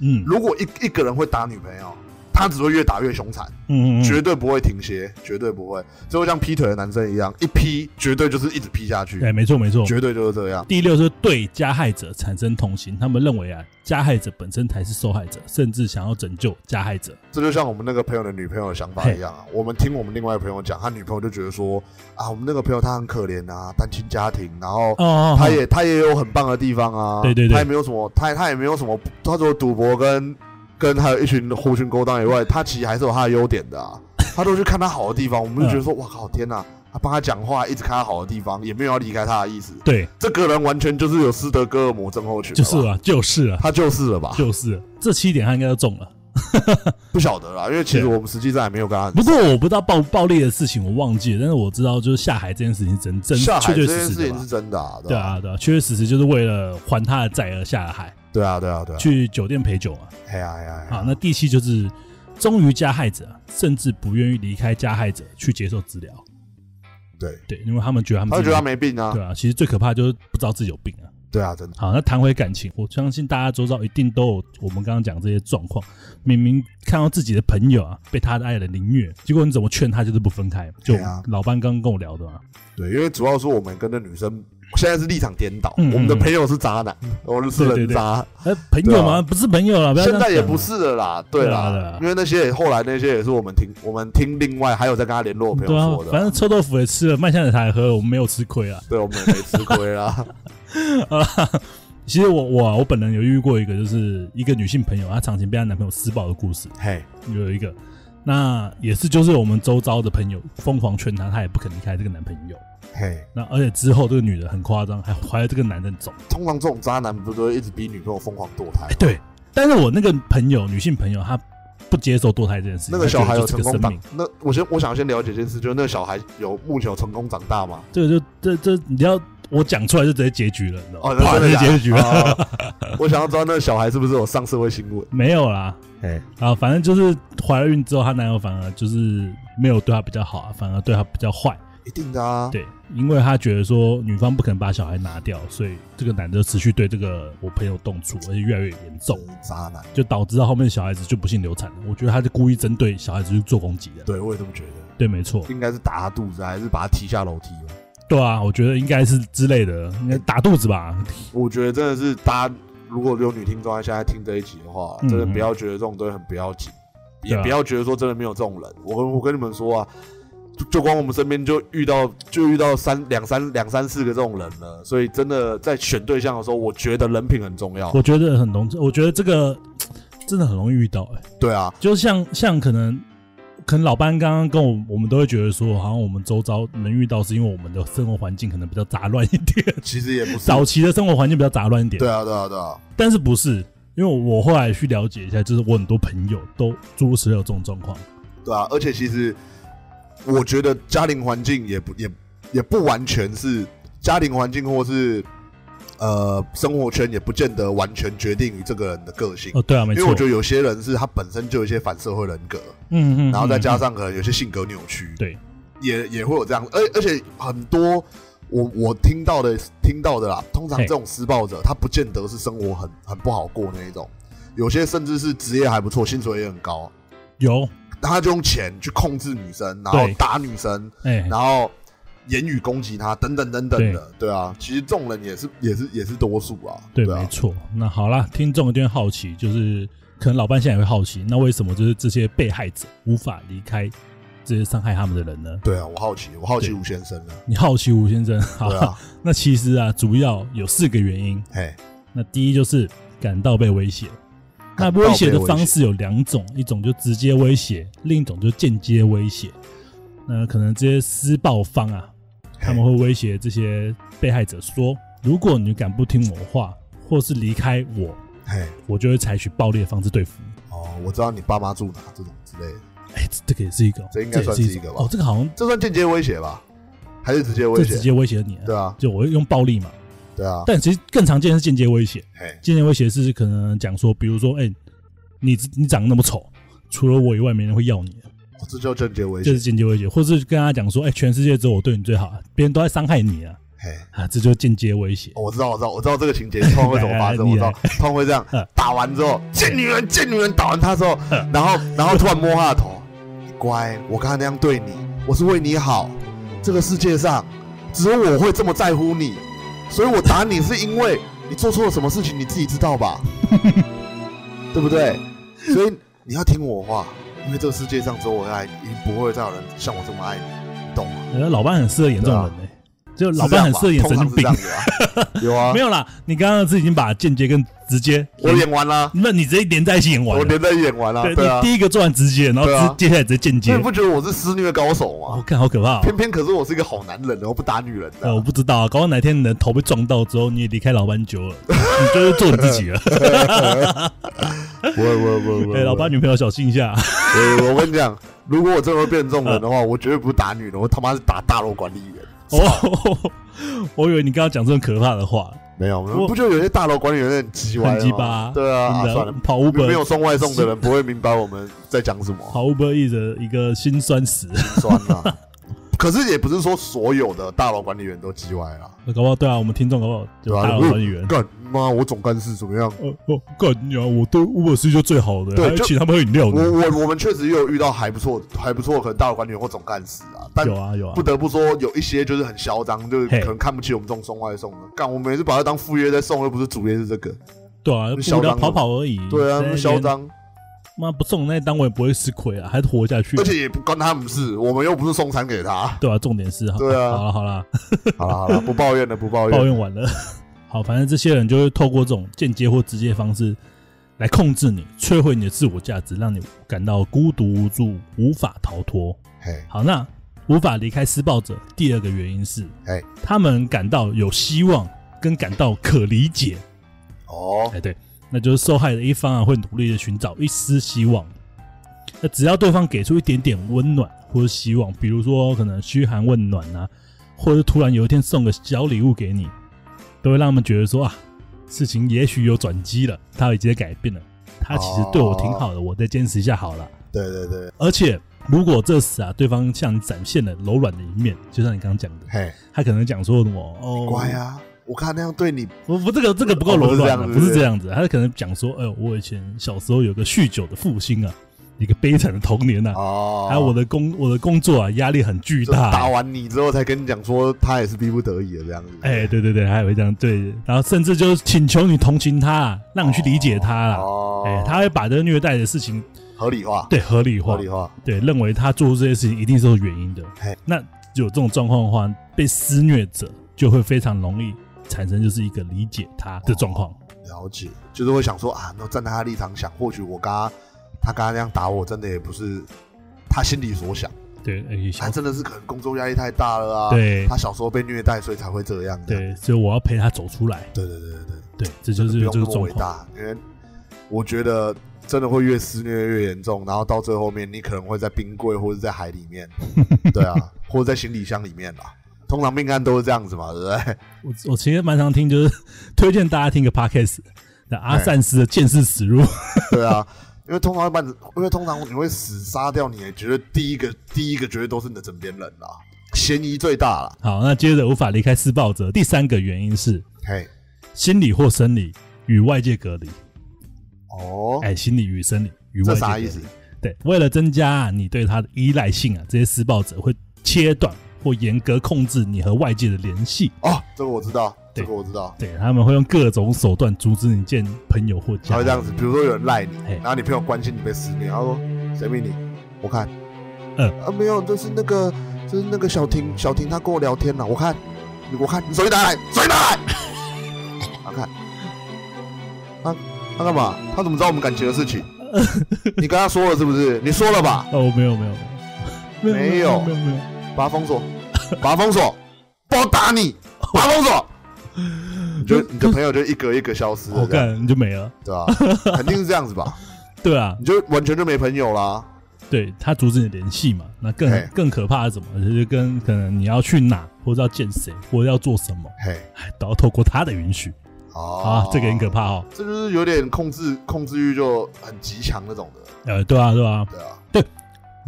嗯如果一一个人会打女朋友，他只会越打越凶残。嗯嗯嗯，绝对不会停歇，绝对不会，就会像劈腿的男生一样，一劈绝对就是一直劈下去，哎，没错没错。绝对就是这样。第六是对加害者产生同情，他们认为啊，加害者本身才是受害者，甚至想要拯救加害者。这就像我们那个朋友的女朋友的想法一样啊。我们听我们另外一个朋友讲，他女朋友就觉得说啊，我们那个朋友他很可怜啊，单亲家庭，然后哦他也他也有很棒的地方啊，对对对他也没有什么，他他也没有什么，他除了赌博跟跟还有一群狐群勾当以外，他其实还是有他的优点的啊。他都去看他好的地方，我们就觉得说，哇靠，天哪！他帮他讲话，一直看他好的地方，也没有要离开他的意思。对，这个人完全就是有斯德哥尔摩症候群，就是啊，就是啊，他就是了吧？就是了这七点他应该都中了。不晓得啦，因为其实我们实际上也没有跟他不过我不知道暴暴力的事情，我忘记了，但是我知道就是下海这件事情是真真下海确确这件事情是。真的啊，对啊，对啊，确确实实就是为了还他的债而下了海，对啊，对啊，对啊，去酒店陪酒嘛。哎呀哎呀，好，那第七就是忠于加害者，甚至不愿意离开加害者去接受治疗。对，对，因为他们觉得他们他就觉得他没病啊对，啊，其实最可怕就是不知道自己有病啊。对啊，真的，好，那谈回感情，我相信大家周遭一定都有我们刚刚讲这些状况。明明看到自己的朋友啊被他的爱人凌虐，结果你怎么劝他就是不分开？就老班刚刚跟我聊的嘛。对，因为主要是我们跟那女生现在是立场颠倒，我们的朋友是渣男，我们是人渣，哎，朋友吗？啊不是朋友了，现在也不是了啦，对啦因为那些也后来那些也是我们听我们听另外还有在跟他联络朋友说，的啊，反正臭豆腐也吃了，麦香奶茶也喝了，我们没有吃亏啊。对我们也没吃亏啦，啊，其实我我啊我本人有遇过一个，就是一个女性朋友，她长期被她男朋友施暴的故事，嘿，有一个，那也是就是我们周遭的朋友疯狂劝她，她也不肯离开这个男朋友。嘿，那而且之后这个女的很夸张，还怀了这个男的走。通常这种渣男不都一直逼女朋友疯狂堕胎哎，？对，但是我那个朋友，女性朋友，她不接受堕胎这件事情。那个小孩有成功长那我先我想先了解一件事，就是那个小孩有目前有成功长大吗？这个就这这你要我讲出来就直接结局了，你知道吗？哦，那真的假的结局了，哦我想要知道那个小孩是不是有上社会新闻？没有啦。哎，啊，反正就是怀了孕之后，她男友反而就是没有对她比较好啊，反而对她比较坏。一定的啊。对，因为他觉得说女方不可能把小孩拿掉，所以这个男的持续对这个我朋友动粗，而且越来越严重，真渣男。就导致到后面小孩子就不幸流产了。我觉得他是故意针对小孩子去做攻击的。对，我也这么觉得。对，没错，应该是打他肚子，还是把他踢下楼梯吧？对啊，我觉得应该是之类的，应该打肚子吧。我觉得真的是大家如果有女听众在现在听这一集的话，嗯真的不要觉得这种东西很不要紧，也不要觉得说真的没有这种人。我跟我跟你们说啊，就就光我们身边就遇到就遇到三两三两三四个这种人了，所以真的在选对象的时候，我觉得人品很重要。我觉得很容，我觉得这个 真的很容易遇到、欸，对啊，就像像可能。可能老班刚刚跟我，我们都会觉得说，好像我们周遭能遇到，是因为我们的生活环境可能比较杂乱一点，其实也不是。早期的生活环境比较杂乱一点。对啊，对啊，对啊，但是不是？因为我后来去了解一下，就是我很多朋友都诸如此类有这种状况。对啊，而且其实我觉得家庭环境也不也也不完全是家庭环境，或是呃生活圈，也不见得完全决定于这个人的个性。哦，对啊，没错。因为我觉得有些人是他本身就有一些反社会人格，嗯嗯，然后再加上上可能有些性格扭曲，对，也也会有这样，而而且很多我我听到的听到的啦，通常这种施暴者他不见得是生活很很不好过那一种，有些甚至是职业还不错，薪水也很高，有。他就用钱去控制女生，然后打女生，哎，然后言语攻击他，等等等等的，对啊，其实这种人也是也是也是多数啊，对，啊没，错。那好啦，听众有点好奇，就是可能老班现在也会好奇，那为什么就是这些被害者无法离开这些伤害他们的人呢？对啊，我好奇，我好奇对吴先生了，你好奇吴先生，好对，啊，那其实啊，主要有四个原因。嘿，那第一就是感到被威胁，那威胁的方式有两种，一种就直接威胁，另一种就间接威胁。那可能这些施暴方啊，他们会威胁这些被害者说：“如果你敢不听我话，或是离开我，嘿，我就会采取暴力的方式对付你。哦，我知道你爸妈住哪这种之类的，”哎，这这个也是一个，这应该算是一个吧哦，这个好像这算间接威胁吧？还是直接威胁？这直接威胁你啊，对啊，就我会用暴力嘛。对啊，但其实更常见的是间接威胁，嘿，间接威胁是可能讲说，比如说，哎，你你长得那么丑，除了我以外，没人会要你。哦这叫间接威胁这是，间接威胁，或是跟他讲说，哎、全世界只有我对你最好，别人都在伤害你啊，哎。啊，这就是间接威胁。哦我知道，我知道，我知道这个情节通常会怎么发生。我知道，通常会这样嗯，打完之后，贱女人，贱女人，打完他之后，然后，然后突然摸他的头，乖，我刚才那样对你，我是为你好。这个世界上只有我会这么在乎你，所以我打你是因为你做错了什么事情，你自己知道吧？对不对？所以你要听我话，因为这个世界上只有我会爱你，已经不会再有人像我这么爱你，你懂吗？呃老班很适合演这种人呢、就老班很适合演神经病有啊 没，有啦，你刚刚是已经把间接跟直接，我演完了，那你直接连在一起演完。我连在演完了，对对啊你。第一个做完直接，然后接下来直接间接你。不觉得我是施虐高手吗？我看好可怕、哦。偏偏可是我是一个好男人，我不打女人的，我。不知道啊，搞到哪天你的头被撞到之后，你也离开老班久了，你就是做你自己了。不会不会不会不老班女朋友小心一下。我我跟你讲，如果我真的会变成这种人的话，我绝对不是打女人，我他妈是打大楼管理员。哦，我以为你刚刚讲这种可怕的话，没有，我不就有些大楼管理员很鸡歪很吗鸡巴。对啊，算了，跑没 Uber 有送外送的人不会明白我们在讲什么，跑 Uber 一的一个心酸史。酸啊。可是也不是说所有的大楼管理员都鸡歪啦。搞不好对啊，我们听众搞不好就大佬管理员。干妈，我总干事怎么样？哦哦，干你啊！我对 Uber 是就最好的，对请他们喝饮料我。我我们确实也有遇到还不错还不错，可能大楼管理员或总干事啊，但有啊有啊不，得不说，有一些就是很嚣张，就是可能看不起我们这种送外送的。干，我们也是把他当副业在送，又不是主业是这个。对啊，嚣张跑跑而已。对啊，嚣，张，妈不送那一单我也不会吃亏啊，还是活下去。而且也不关他们事，我们又不是送餐给他。对啊，重点是哈，对啊 好了好了，好了好了，不抱怨了，不抱怨。抱怨完了。好，反正这些人就会透过这种间接或直接的方式来控制你，摧毁你的自我价值，让你感到孤独无助，无法逃脱。嘿，好，那无法离开施暴者，第二个原因是，哎他们感到有希望，跟感到可理解。哦，哎，对，那就是受害的一方啊，会努力的寻找一丝希望。那只要对方给出一点点温暖或者希望，比如说可能嘘寒问暖啊，或者突然有一天送个小礼物给你，都会让他们觉得说啊，事情也许有转机了，他有一些改变了，他其实对我挺好的，我再坚持一下好了。对对对，而且如果这时啊，对方向你展现了柔软的一面，就像你刚刚讲的，嘿，他可能讲说什么哦，乖啊，我看那样对你，不不，这个这个不够柔软啊，不是这样子，他可能讲说，哎呦，我以前小时候有个酗酒的父亲啊，一个悲惨的童年呐、啊，哦，还有我的工我的工作啊，压力很巨就大、打完你之后才跟你讲说他也是逼不得已的这样子。哎，对对对，还会这样对，然后甚至就是请求你同情他啊，让你去理解他啦。哦，哎，他会把这个虐待的事情合理化，对合理化，合理化，对，认为他做出这些事情一定是有原因的。嘿。那有这种状况的话，被施虐者就会非常容易产生就是一个理解他的状况。了解，就是会想说啊，那站在他立场想，或许我刚刚他刚刚那样打我，真的也不是他心里所想，对，哎，他小真的是可能工作压力太大了啊，对他小时候被虐待，所以才会这样。对，所以我要陪他走出来。对对对对对，对，这就是这个状况。伟大，因为我觉得真的会越肆虐越严重，然后到最后面你可能会在冰柜或者在海里面，对啊，或者在行李箱里面啦。通常命案都是这样子嘛，对不对？我我其实蛮常听，就是推荐大家听个 podcast，那阿善斯的《见识实录》。对啊，因为通常会把你，因为通常你会死杀掉你，觉得第一个第一个绝对都是你的枕边人啦，嫌疑最大了。好，那接着无法离开施暴者，第三个原因是嘿，心理或生理与外界隔离。哦，哎，心理与生理与外界隔离这啥意思？？对，为了增加啊你对他的依赖性啊，这些施暴者会切断或严格控制你和外界的联系。哦，这个我知道，这个我知道。对，他们会用各种手段阻止你见朋友或。他会这样子，比如说有人赖你，然后你朋友关心你被撕灭，他说谁密你？我看，嗯啊没有，就是那个就是那个小婷，小婷她跟我聊天了，我看，我看你手机拿来，手机拿来，他看，他他干嘛？他怎么知道我们感情的事情？你跟他说了是不是？你说了吧？哦，没有没有没有 没有没有没有，把他封锁，把他封锁，不然我打你，把他封锁。你就你的朋友就一格一格消失了，我干你就没了。对吧？肯定是这样子吧？对啊，你就完全就没朋友啦。对他阻止你联系嘛，那更更可怕的是什么？就是跟可能你要去哪，或者要见谁，或者要做什么，嘿，哎，都要透过他的允许哦啊，这个很可怕哦。这就是有点控制控制欲就很极强那种的，呃，对啊，对啊，对啊，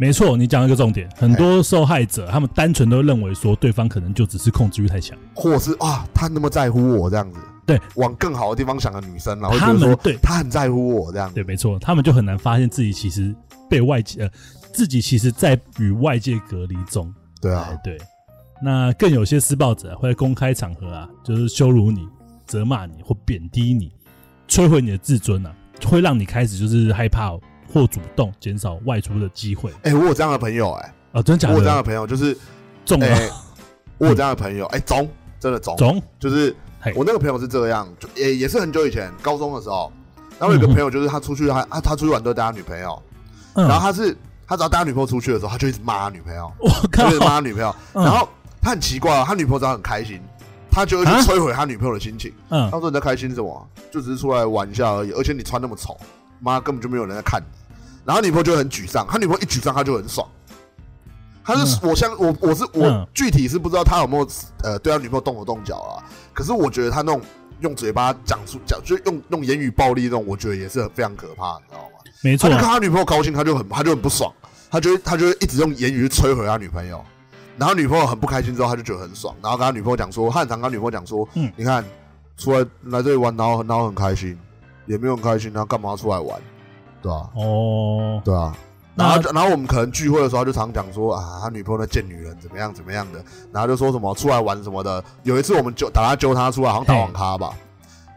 没错，你讲一个重点，很多受害者他们单纯都认为说对方可能就只是控制欲太强，或是啊，他那么在乎我这样子，对，往更好的地方想的女生，然后他们对。他很在乎我这样子，对，没错，他们就很难发现自己其实被外界呃，自己其实在与外界隔离中。对啊。哎，，对。那更有些施暴者会在公开场合啊，就是羞辱你、责骂你或贬低你，摧毁你的自尊啊，会让你开始就是害怕或主动减少外出的机会哎，我有这样的朋友，哎，啊，真的假我有这样的的？朋友，就是中了，哎，我有这样的朋友，哎，中真的中，中就是我那个朋友是这样，就也也是很久以前高中的时候，然后有一个朋友就是他出去，他他他出去玩都带他女朋友，嗯然后他是他只要带他女朋友出去的时候，他就一直骂他女朋友。我靠他就，是骂他女朋友，嗯然后他很奇怪哦，他女朋友只要很开心，他就会去啊摧毁他女朋友的心情。嗯他说你在开心什么？就只是出来玩一下而已，而且你穿那么丑，妈根本就没有人在看你。然后女朋友就很沮丧，他女朋友一沮丧他就很爽。他是、我相我我是我、嗯具体是不知道他有没有呃对他女朋友动手动脚啊，可是我觉得他那种用嘴巴讲出讲就用用言语暴力那种，我觉得也是非常可怕，你知道吗？没错他就，看他女朋友高兴，他就很他就很不爽，他就他就会一直用言语去摧毁他女朋友。然后女朋友很不开心之后，他就觉得很爽，然后跟他女朋友讲说，他很常跟他女朋友讲说，嗯你看出来来这里玩，然后然后很开心，也没有很开心，然后干嘛出来玩，对啊、哦，对啊。然后然后我们可能聚会的时候，他就常讲说啊，他女朋友那贱女人怎么样怎么样的，然后就说什么出来玩什么的。有一次我们就打他揪他出来，好像打网咖吧，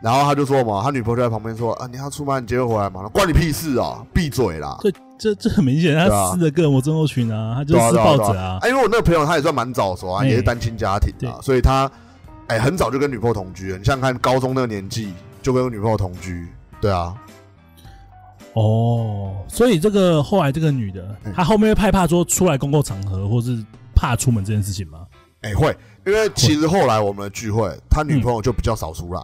然后他就说嘛，他女朋友就在旁边说啊，你要出门你结婚回来嘛，关你屁事啊，闭嘴啦。这这这很明显，他撕的个人我症候群啊，他就是施对啊对啊。暴者啊，因为我那个朋友他也算蛮早熟啊，哎也是单亲家庭对。啊，所以他哎很早就跟女朋友同居了。你想想看，高中那个年纪就跟女朋友同居，对啊，哦，所以这个后来这个女的，嗯。她后面会害怕说出来公共场合，或是怕出门这件事情吗？哎会，因为其实后来我们的聚会，他女朋友就比较少出来。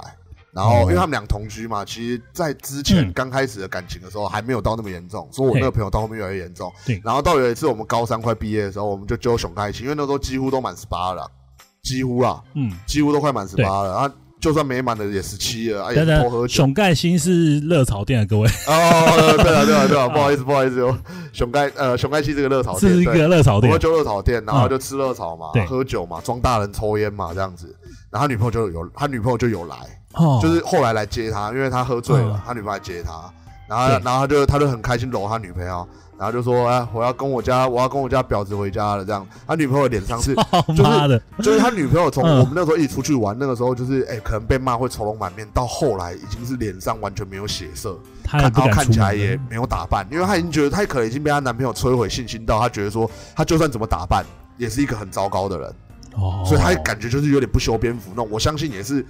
然后，因为他们俩同居嘛，其实，在之前嗯。刚开始的感情的时候，还没有到那么严重，所以我那个朋友到后面越来越严重。对。然后到有一次我们高三快毕业的时候，我们就揪熊开一起，因为那时候几乎都满十八了，几乎啦，嗯，几乎都快满十八了，啊，就算没满的也十七了，啊，也等等偷喝，酒。熊盖新是热炒店的各位，哦，对了对了对了，不好意思不好意思，哦熊盖呃熊盖新这个热炒店，是一对。个热炒店。我们，就热炒店，然后嗯。就吃热炒嘛对，喝酒嘛，装大人抽烟嘛，这样子。然后他女朋友就有，他女朋友就有来，哦，就是后来来接他，因为他喝醉了嗯，他女朋友来接他，然后然后他就他就很开心搂他女朋友，然后就说哎，我要跟我家我要跟我家婊子回家了，这样。他女朋友脸上是 哦就是的，就是他女朋友从嗯。我们那时候一起出去玩，那个时候就是哎、可能被骂会愁容满面，到后来已经是脸上完全没有血色，看然后看起来也没有打扮，因为她已经觉得她可能已经被她男朋友摧毁信心到，她觉得说她就算怎么打扮，也是一个很糟糕的人，哦，所以她感觉就是有点不修边幅那种。我相信也是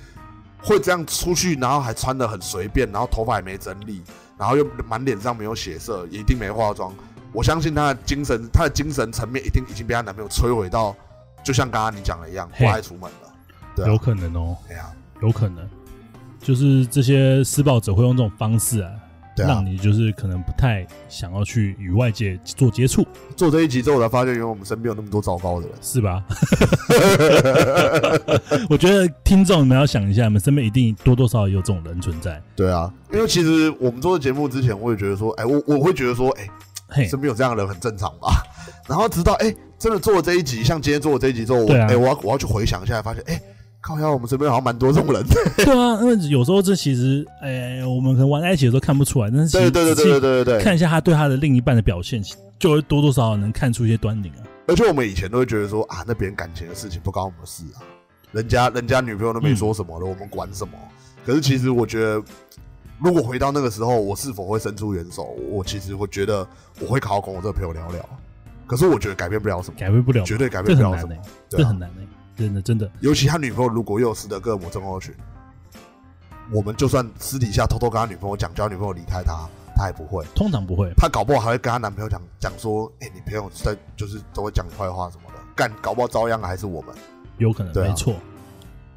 会这样出去，然后还穿的很随便，然后头发也没整理，然后又满脸上没有血色，也一定没化妆。我相信她的精神，她的精神层面一定已经被她男朋友摧毁到，就像刚刚你讲的一样，不爱出门了。对有啊，可能哦，对啊，有可能，就是这些施暴者会用这种方式啊，对啊让。你就是可能不太想要去与外界做接触，做这一集之后，我才发现，原来我们身边有那么多糟糕的人。是吧？我觉得听众你们要想一下，你们身边一定多多少少有这种人存在。对啊，因为其实我们做这节目之前，我也觉得说，哎、我我会觉得说，哎、嘿，身边有这样的人很正常吧。然后直到哎、真的做了这一集，像今天做了这一集之后，我哎、对啊我要我要去回想一下，发现哎、靠下，我们身边好像蛮多这种人。对啊，因为有时候这其实，哎，我们可能玩在一起的时候看不出来，但是对对对对对对对，看一下他对他的另一半的表现，就会多多少少能看出一些端倪啊。而且我们以前都会觉得说啊，那别人感情的事情不关我们的事啊，人家人家女朋友都没说什么的，我们管什么？可是其实我觉得，如果回到那个时候，我是否会伸出援手？我其实会觉得我会好好跟我这个朋友聊聊。可是我觉得改变不了什么，改变不了，绝对改变不了什么，这很难的。真的真的。尤其他女朋友如果又有斯德哥尔摩症候群，我们就算私底下偷偷跟他女朋友讲，叫他女朋友离开他，他也不会。通常不会，他搞不好还会跟他男朋友讲讲说，哎、你朋友在就是都会讲你坏话什么的，干搞不好遭殃的还是我们。有可能，没错。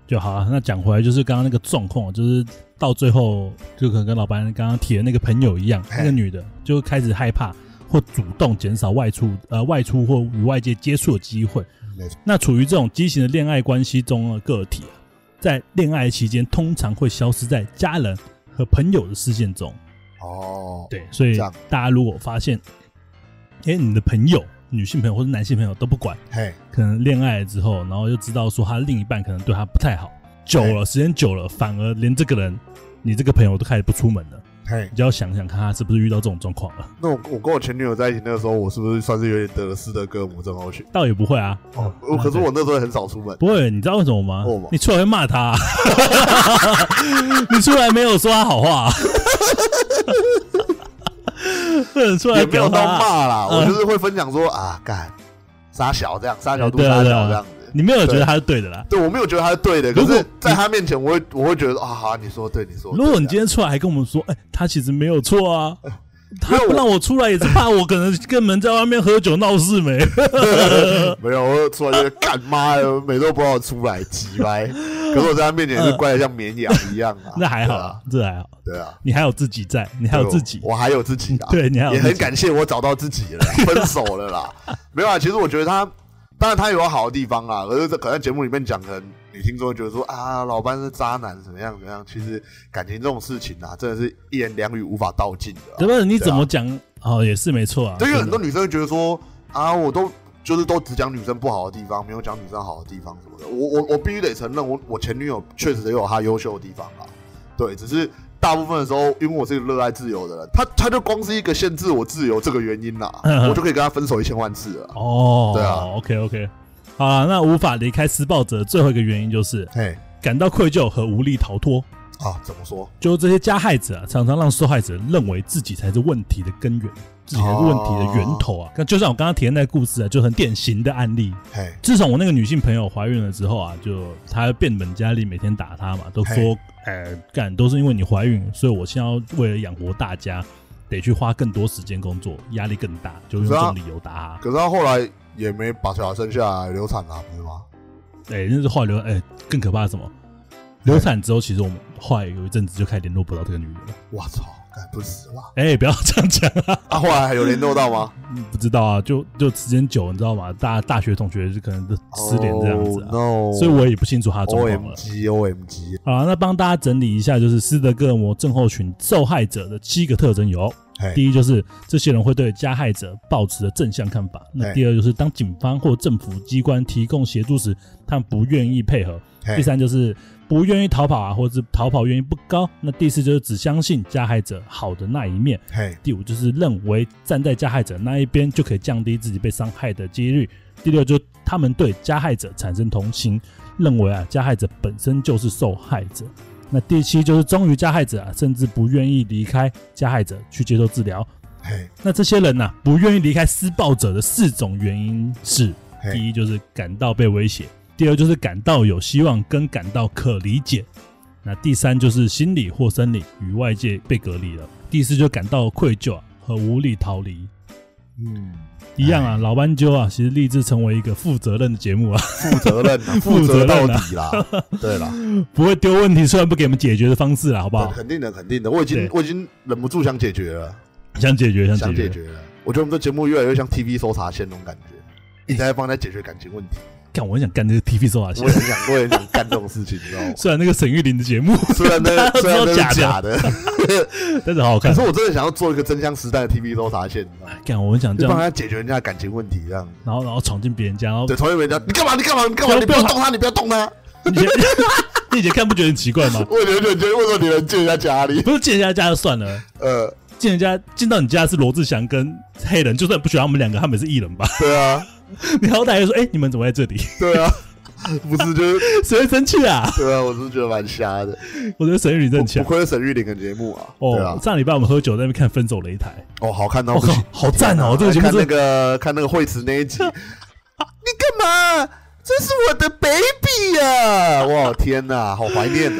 就好了。那讲回来，就是刚刚那个状况，就是到最后，就可能跟老白刚刚提的那个朋友一样，那个女的就开始害怕或主动减少外出，呃，外出或与外界接触的机会。没错，那处于这种畸形的恋爱关系中的个体啊，在恋爱期间通常会消失在家人和朋友的视线中。哦，对，所以大家如果发现，哎，你的朋友、女性朋友或者男性朋友都不管，嘿，可能恋爱了之后，然后又知道说他另一半可能对他不太好，久了时间久了，反而连这个人，你这个朋友都开始不出门了，嘿，你就要想想看他是不是遇到这种状况了。那我我跟我前女友在一起那个时候，我是不是算是有点得了斯德哥尔摩症候群？倒也不会啊，哦，我可是我那时候很少出门。不会，你知道为什么吗为什么？你出来会骂他、啊 你出来没有说他好话、你出来也没有到屌他啊，骂啦，嗯我就是会分享说啊，干杀小这样，杀小度对啊对啊杀小这样子。你没有觉得他是对的啦。对我没有觉得他是对的，可是在他面前，我会我会觉得啊，好，你说对，你说对。如果你今天出来还跟我们说，哎、他其实没有错啊，他不让我出来也是怕我可能根本在外面喝酒闹事没。没有，我出来就干妈的，每次都不让我出来，鸡掰。可是我在他面前是乖的像绵羊一样啊。那还好啊，这还好，对啊，你还有自己在，你还有自己，我还有自己啊。对你还有自己也很感谢我找到自己了，分手了啦。没有啊，其实我觉得他，当然他有好的地方啊，可是这可能在节目里面讲，可能女听众会觉得说啊，老班是渣男，怎么样怎么样。其实感情这种事情啊，真的是一言两语无法道尽的啊、对不？你怎么讲？哦，也是没错啊。对，因为很多女生会觉得说啊，我都就是都只讲女生不好的地方，没有讲女生好的地方什么的。我我我必须得承认，我我前女友确实也有她优秀的地方啊。对，只是大部分的时候，因为我是一个热爱自由的人，他他就光是一个限制我自由这个原因啦，嗯我就可以跟他分手一千万次了。哦，对啊，OK OK，好了，那无法离开施暴者最后一个原因就是嘿，感到愧疚和无力逃脱。啊，怎么说？就这些加害者啊，常常让受害者认为自己才是问题的根源，自己才是问题的源头啊。那就像我刚刚提的那个故事啊，就很典型的案例。嘿，自从我那个女性朋友怀孕了之后啊，就她变本加厉，每天打她嘛，都说，呃，干都是因为你怀孕，所以我现在要为了养活大家，得去花更多时间工作，压力更大，就用这种理由打她。可是她后来也没把小孩生下来，流产了，不是吗？哎、那是后来留，哎、更可怕什么？流产之后，其实我们后来有一阵子就开始联络不到这个女人了。我操，干不死了。哎、不要这样讲啊！啊，后来还有联络到吗？嗯不知道啊，就就时间久，你知道吗？大大学同学就可能都失联这样子啊 Oh, no 所以我也不清楚他的状 O 况 M 了。G O M G，好了，那帮大家整理一下，就是斯德哥尔摩症候群受害者的七个特征有：嘿，第一，就是这些人会对加害者抱持的正向看法；那嘿第二，就是当警方或政府机关提供协助时，他们不愿意配合；嘿第三，就是不愿意逃跑啊，或者是逃跑原因不高；那第四，就是只相信加害者好的那一面；嘿，第五，就是认为站在加害者那一边就可以降低自己被伤害的几率；第六，就他们对加害者产生同情，认为啊加害者本身就是受害者。那第七就是忠于加害者啊，甚至不愿意离开加害者去接受治疗。嘿，那这些人呢、不愿意离开施暴者的四种原因是：第，一就是感到被威胁，第二就是感到有希望跟感到可理解，那第三就是心理或生理与外界被隔离了，第四就感到愧疚啊和无力逃离。嗯，一样啊，老斑鸠啊，其实立志成为一个负责任的节目啊，负责任啊，负负责到底啦。对啦，不会丢问题，虽然不给我们解决的方式啦，好不好？肯定的，肯定的，我已经我已经忍不住想解决了，想解决，想解决。我觉得我们这节目越来越像 TV 搜查线那种感觉，一直在帮他解决感情问题。干，我很想干这个 TV 搜查线我也。很想，我也想干这种事情，你知道吗？虽然那个沈玉琳的节目，虽然那 大家都知虽然是假的，但是好好看可是。我真的想要做一个真香时代的 TV 搜查线，你知道吗？干，我很想这样，就帮他解决人家的感情问题，这样。然后然后闯进别人家，然后对，从来没人家，你干嘛？你干嘛？你干嘛？你不要动他，你不要动他。你以前你以前看不觉得很奇怪吗？我有点觉得，为什么你能进人家家里？不是进人家家就算了，呃，进人家进到你家是罗志祥跟黑人，就算不喜欢他们两个，他们也是艺人吧？对啊，你好歹就说，哎、你们怎么在这里？对啊，不是就是 谁会生气啊？对啊，我是觉得蛮瞎的。我觉得沈玉玲真强。不愧是沈玉玲的节目啊，对哦啊，，上礼拜我们喝酒在那边看《分手擂台哦，好看到我靠，好赞哦这个节目看那真个看那个惠慈那一集，你干嘛？这是我的 baby 啊！哇，天哪，好怀念啊！》，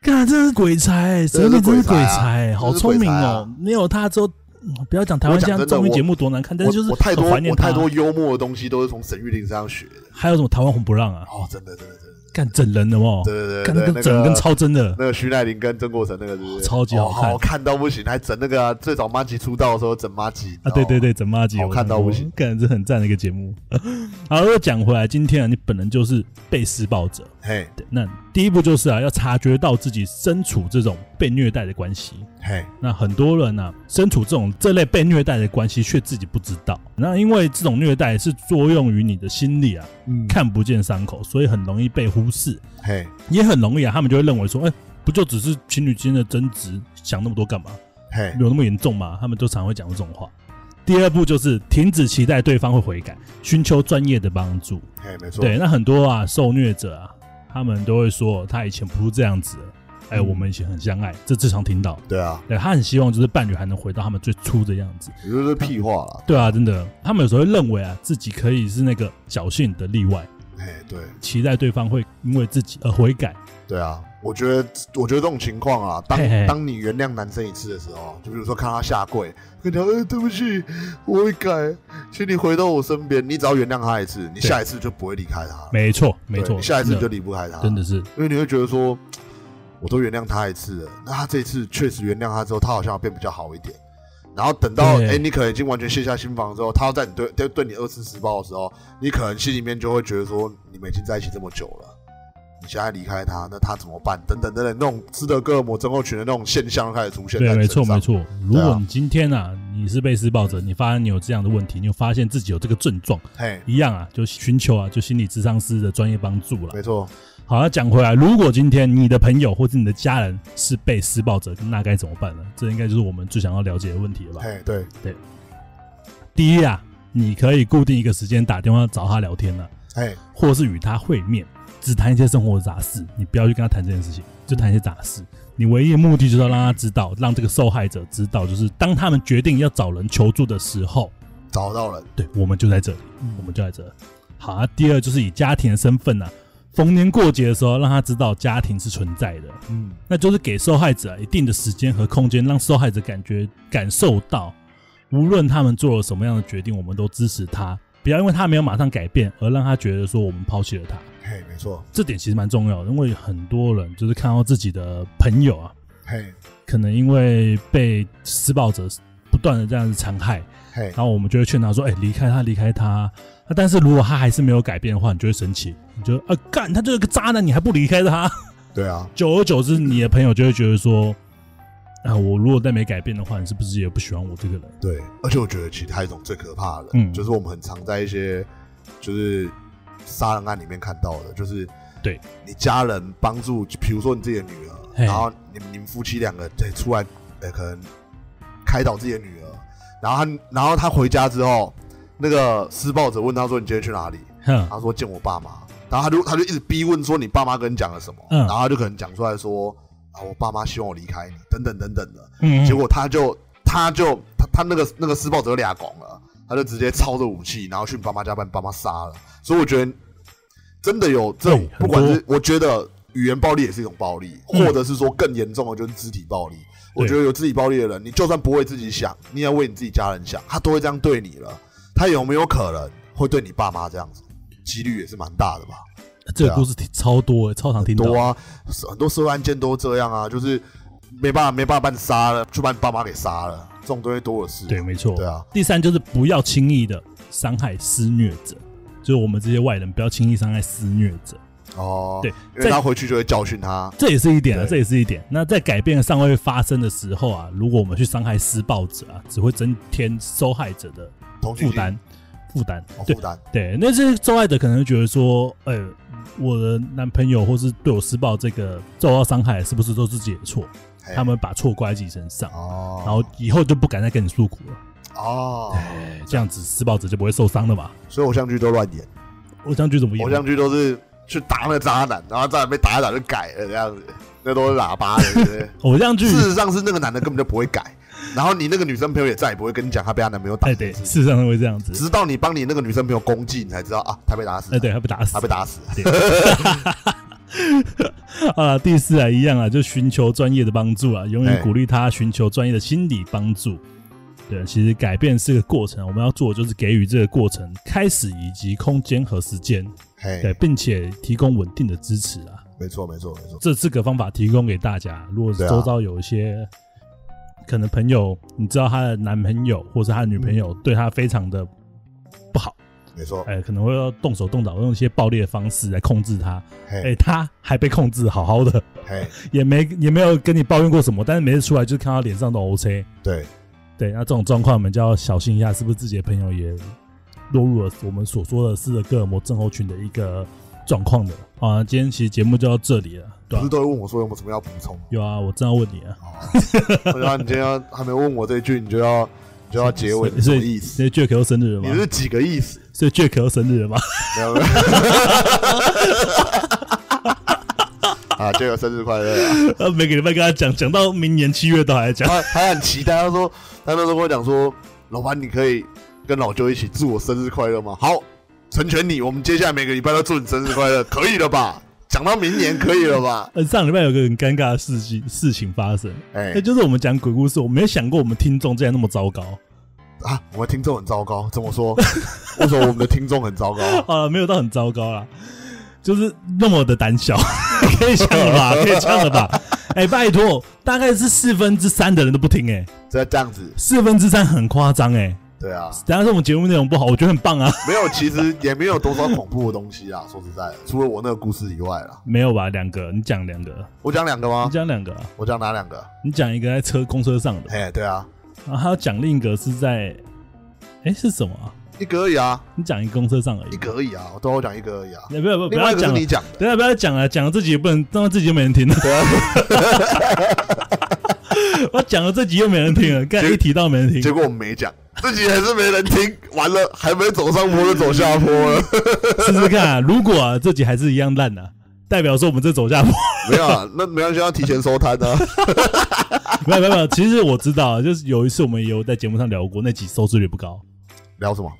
看真是鬼才，真的是琳真是鬼鬼才好聪明哦！没有他之后，嗯不要讲台湾我讲真的现在综艺节目多难看，但是就是我我太多很怀念太多幽默的东西都是从沈玉琳身上学的。还有什么台湾红不让啊？哦，真的，真的，真的，干整人的哦，对对对干，那那个整跟超真的，那个徐乃麟跟曾国成那个，是？超级好看看到不行，还整那个啊最早妈吉出道的时候整妈吉啊，对对，对，整妈吉，好看到不行，干这很赞的一个节目。好，又讲回来，今天啊，你本人就是被施暴者，嘿，那第一步就是啊，要察觉到自己身处这种被虐待的关系。嘿，那很多人呢、身处这种这类被虐待的关系，却自己不知道。那因为这种虐待是作用于你的心理啊，嗯，看不见伤口，所以很容易被忽视，嘿，也很容易啊，他们就会认为说，哎、不就只是情侣之间的争执，想那么多干嘛？嘿，有那么严重吗？他们都常会讲这种话。第二步就是停止期待对方会悔改，寻求专业的帮助。嘿，没错，对，那很多啊受虐者啊，他们都会说他以前不是这样子的，哎，嗯我们以前很相爱，这最常听到。对啊，对他很希望就是伴侣还能回到他们最初的样子。也就是屁话了。对啊，真的，他们有时候会认为啊自己可以是那个侥幸的例外，哎，对，期待对方会因为自己而悔改。对啊，我觉得，我觉得这种情况啊，当当你原谅男生一次的时候，就比如说看他下跪，跟你讲，哎、对不起，我会改，请你回到我身边。你只要原谅他一次，你下一次就不会离开他了。没错，没错，你下一次就离不开他，真的是因为你会觉得说，我都原谅他一次了，那他这次确实原谅他之后，他好像要变比较好一点。然后等到对哎、你可能已经完全卸下心防之后，他要在你对对对你二次施暴的时候，你可能心里面就会觉得说，你们已经在一起这么久了，你现在离开他，那他怎么办？等等等等，那种斯德哥尔摩症候群的那种现象开始出现在对，没。错没错。如果你今天啊你是被施暴者，你发现你有这样的问题，你有发现自己有这个症状，嘿，一样啊，就寻求啊就心理咨商师的专业帮助了。没错，好，那讲回来，如果今天你的朋友或者你的家人是被施暴者，那该怎么办呢？这应该就是我们最想要了解的问题了吧？哎，对对，第一啊，你可以固定一个时间打电话找他聊天了、啊，哎，或是与他会面，只谈一些生活的杂事，你不要去跟他谈这件事情，就谈一些杂事。你唯一的目的就是要让他知道，让这个受害者知道，就是当他们决定要找人求助的时候，找到了，对我们就在这里，我们就在这。好啊，第二就是以家庭的身份呢、啊，逢年过节的时候，让他知道家庭是存在的，嗯，那就是给受害者、啊、一定的时间和空间，让受害者感觉感受到，无论他们做了什么样的决定，我们都支持他，不要因为他没有马上改变，而让他觉得说我们抛弃了他。嘿，没错，这点其实蛮重要的，因为很多人就是看到自己的朋友啊，嘿，可能因为被施暴者不断的这样子残害，嘿。然，后我们就会劝他说：“哎、离开他，离开他。”那但是如果他还是没有改变的话，你就会生气，你就啊干，他就是个渣男，你还不离开他？对啊，久而久之，你的朋友就会觉得说：“啊，我如果再没改变的话，你是不是也不喜欢我这个人？对，而且我觉得其实还有一种最可怕的，嗯。就是我们很常在一些就是杀人案里面看到的，就是对。你家人帮助，比如说你自己的女儿，然后你们你们夫妻两个对出来，呃，可能开导自己的女儿，然后他然后他回家之后，那个施暴者问他说：“你今天去哪里？”？”，他说：“见我爸妈。”然后他就他就一直逼问说：“你爸妈跟你讲了什么？”嗯然后他就可能讲出来说：“啊，我爸妈希望我离开你，等等等等的。”嗯，结果他就他就他他那个那个施暴者俩拱了，他就直接操着武器，然后去你爸妈家把你爸妈杀了。所以我觉得真的有这种不管是我觉得语言暴力也是一种暴力，嗯或者是说更严重的就是肢体暴力。我觉得有肢体暴力的人，你就算不为自己想，你也要为你自己家人想，他都会这样对你了。他有没有可能会对你爸妈这样子？几率也是蛮大的吧。这个故事挺超多的，超常听到。多啊，很多社会案件都这样啊，就是没办法没办法把你杀了，就把你爸妈给杀了，这种东西多的是。对，没错。对啊，第三就是不要轻易的伤害施虐者，就是我们这些外人不要轻易伤害施虐者，哦，对因为他回去就会教训他。这也是一点啊，这也是一点。那在改变尚未发生的时候啊，如果我们去伤害施暴者啊，只会增添受害者的负担，负担。负担，对，那些受害者可能会觉得说，呃，我的男朋友或是对我施暴这个受到伤害，是不是都是自己的错？他们把错怪在自己身上，哦，然后以后就不敢再跟你诉苦了。哦，哎，这样子施暴者就不会受伤了嘛？所以偶像剧都乱演，偶像剧怎么演？偶像剧都是去打那个渣男，然后渣男被打一打就改了这样子，那都是喇叭的，对不对？偶像剧，事实上是那个男的根本就不会改，然后你那个女生朋友也再也不会跟你讲她被她男朋友打哎，对，事实上会这样子。直到你帮你那个女生朋友攻击，你才知道啊，她被打死，哎，对，她被打死她。被打死，啊，第四啊，一样啊，就寻求专业的帮助啊，永远哎鼓励他寻求专业的心理帮助。对，其实改变是个过程，我们要做的就是给予这个过程开始以及空间和时间，对，嘿，并且提供稳定的支持啊。没错没错没错，这四个方法提供给大家。如果周遭有一些、可能朋友，你知道她的男朋友或是她的女朋友对她非常的不好，没错，哎、可能会要动手动脚，用一些暴力的方式来控制她。哎、嘿她还被控制好好的，嘿，也没也没有跟你抱怨过什么，但是每次出来就是看到脸上都 OK。对，对，那这种状况我们就要小心一下，是不是自己的朋友也落入了我们所说的斯德哥尔摩症候群的一个状况的。啊？今天其实节目就到这里了，不是都会问我说有没有什么要补充？有啊，我正要问你啊，哦，然后你今天要还没问我这一句，你就要你就要结尾，什么意思？所以 Jack 又生日了吗？你是几个意思？所以 Jack 又生日了吗？没有没有。啊，这个生日快乐啊！呃，每个礼拜跟他讲，讲到明年七月都还在讲。他他很期待，他说他那时候跟我讲说，老板你可以跟老舅一起祝我生日快乐吗？好，成全你，我们接下来每个礼拜都祝你生日快乐，可以了吧？讲到明年可以了吧？呃，上礼拜有个很尴尬的事情事情发生，哎、那就是我们讲鬼故事，我没有想过我们听众竟然那么糟糕。啊，我们听众很糟糕，怎么说？为什么我们的听众很糟糕？啊，没有到很糟糕啦，就是那么的胆小，可以这样了吧？可以这样了吧？哎、拜托，大概是四分之三的人都不听、哎，这这样子，四分之三很夸张，哎。对啊，等下是我们节目内容不好，我觉得很棒啊。没有，其实也没有多少恐怖的东西啊。说实在的，除了我那个故事以外啦，没有吧？两个，你讲两个，我讲两个吗你吗？讲两个啊，我讲哪两个？你讲一个在车公车上的，嘿，对啊，然后还要讲另一个是在，哎、是什么啊？一个而已啊，你讲一个公车上而已一。个而已啊，我都要讲一个而已啊。不要不要不另外要讲了一个是你，讲的，等下不要讲了，讲了自己也不能，当然这集 又没人听了。我讲了这集又没人听了，刚才一提到没人听结。果我们没讲，自己还是没人听，完了还没走上坡就走下坡了。试试看啊，如果啊这集还是一样烂啊，代表说我们这走下坡。没有啊，那没关系，要提前收摊啊。没有没有没有，其实我知道啊，就是有一次我们也有在节目上聊过，那集收视率不高。聊什么？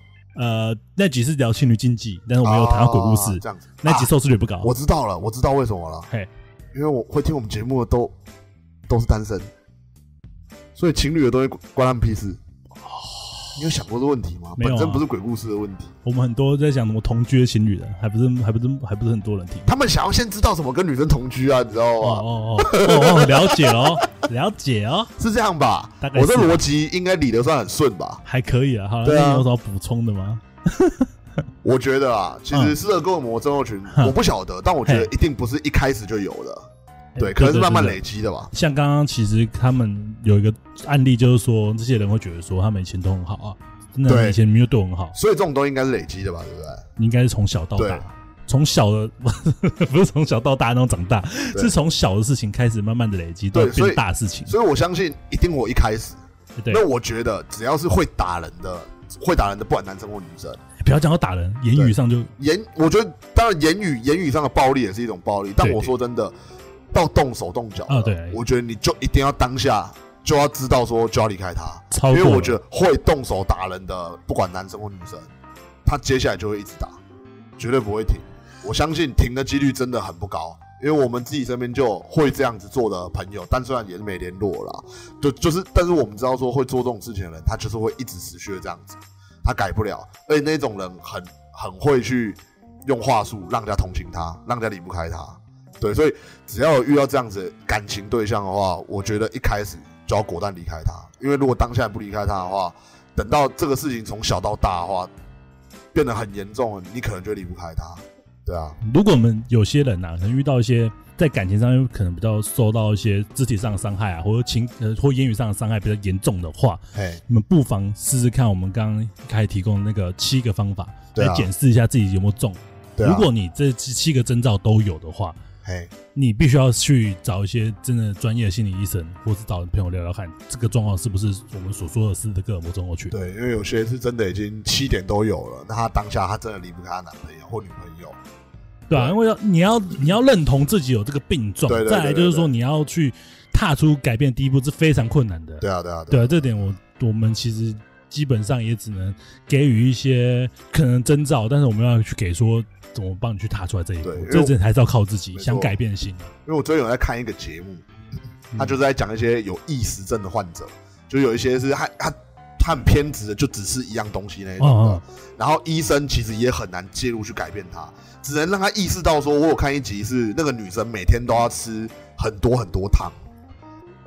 呃，那集是聊情侣禁忌，但是我们有谈到鬼故事啊，这样子。那集啊收视率不高。我知道了，我知道为什么了。嘿，因为我会听我们节目的都都是单身，所以情侣的东西关他们屁事。你有想过这个问题吗？没有啊本身不是鬼故事的问题，我们很多在讲什么同居的情侣的，还不是还不是还不是很多人听。他们想要先知道怎么跟女生同居啊，你知道哦吗？哦哦哦哦，了解哦，了解哦，是这样吧大？概是我这逻辑应该理得算很顺吧？还可以啊。好了，对啊那你有什么补充的吗？我觉得啊，其实嗯斯德哥尔摩症候群，哼我不晓得，但我觉得嘿一定不是一开始就有的，对，哎可能是慢慢累积的吧。像刚刚其实他们有一个案例，就是说这些人会觉得说他们以前都很好啊，真的以前明明就对我很好，所以这种东西应该是累积的吧，对不对？你应该是从小到大，从小的 不是从小到大那种长大，是从小的事情开始慢慢的累积，到对变大的事情。所以我相信一定我一开始，对。那，我觉得只要是会打人的，会打人的，不管男生或女生，不要讲到打人，言语上就言，我觉得当然言语言语上的暴力也是一种暴力，但我说真的，到动手动脚啊对我觉得你就一定要当下就要知道说就要离开他。因为我觉得会动手打人的，不管男生或女生，他接下来就会一直打，绝对不会停。我相信停的几率真的很不高，因为我们自己身边就会这样子做的朋友，但虽然也是没联络啦，就就是，但是我们知道说会做这种事情的人，他就是会一直持续的这样子，他改不了，而且那种人很很会去用话术让人家同情他，让人家离不开他。对，所以只要有遇到这样子的感情对象的话，我觉得一开始就要果断离开他，因为如果当下不离开他的话，等到这个事情从小到大的话变得很严重了，你可能就离不开他。对啊，如果我们有些人呐、可能遇到一些在感情上可能比较受到一些肢体上的伤害啊，或者情呃或言语上的伤害比较严重的话，嘿，你们不妨试试看我们刚刚一开始提供的那个七个方法，来检视一下自己有没有中。啊，如果你这七七个征兆都有的话，嘿，你必须要去找一些真的专业的心理医生，或是找朋友聊聊看，这个状况是不是我们所说的是的个尔摩症候群。对，因为有些是真的已经七点都有了，那他当下他真的离不开他男朋友或女朋友。对啊，因为要你要你要认同自己有这个病状，对对对再来就是说你要去踏出改变第一步是非常困难的。对啊，对啊，对啊，啊，这点我我们其实基本上也只能给予一些可能征兆，但是我们要去给说怎么帮你去踏出来这一步这，这点还是要靠自己想改变的心啊。因为我最近有在看一个节目，嗯他就是在讲一些有意识症的患者，就有一些是他他他很偏执的，就只是一样东西那一种的。哦然后医生其实也很难介入去改变他，只能让他意识到说，我有看一集是那个女生每天都要吃很多很多糖，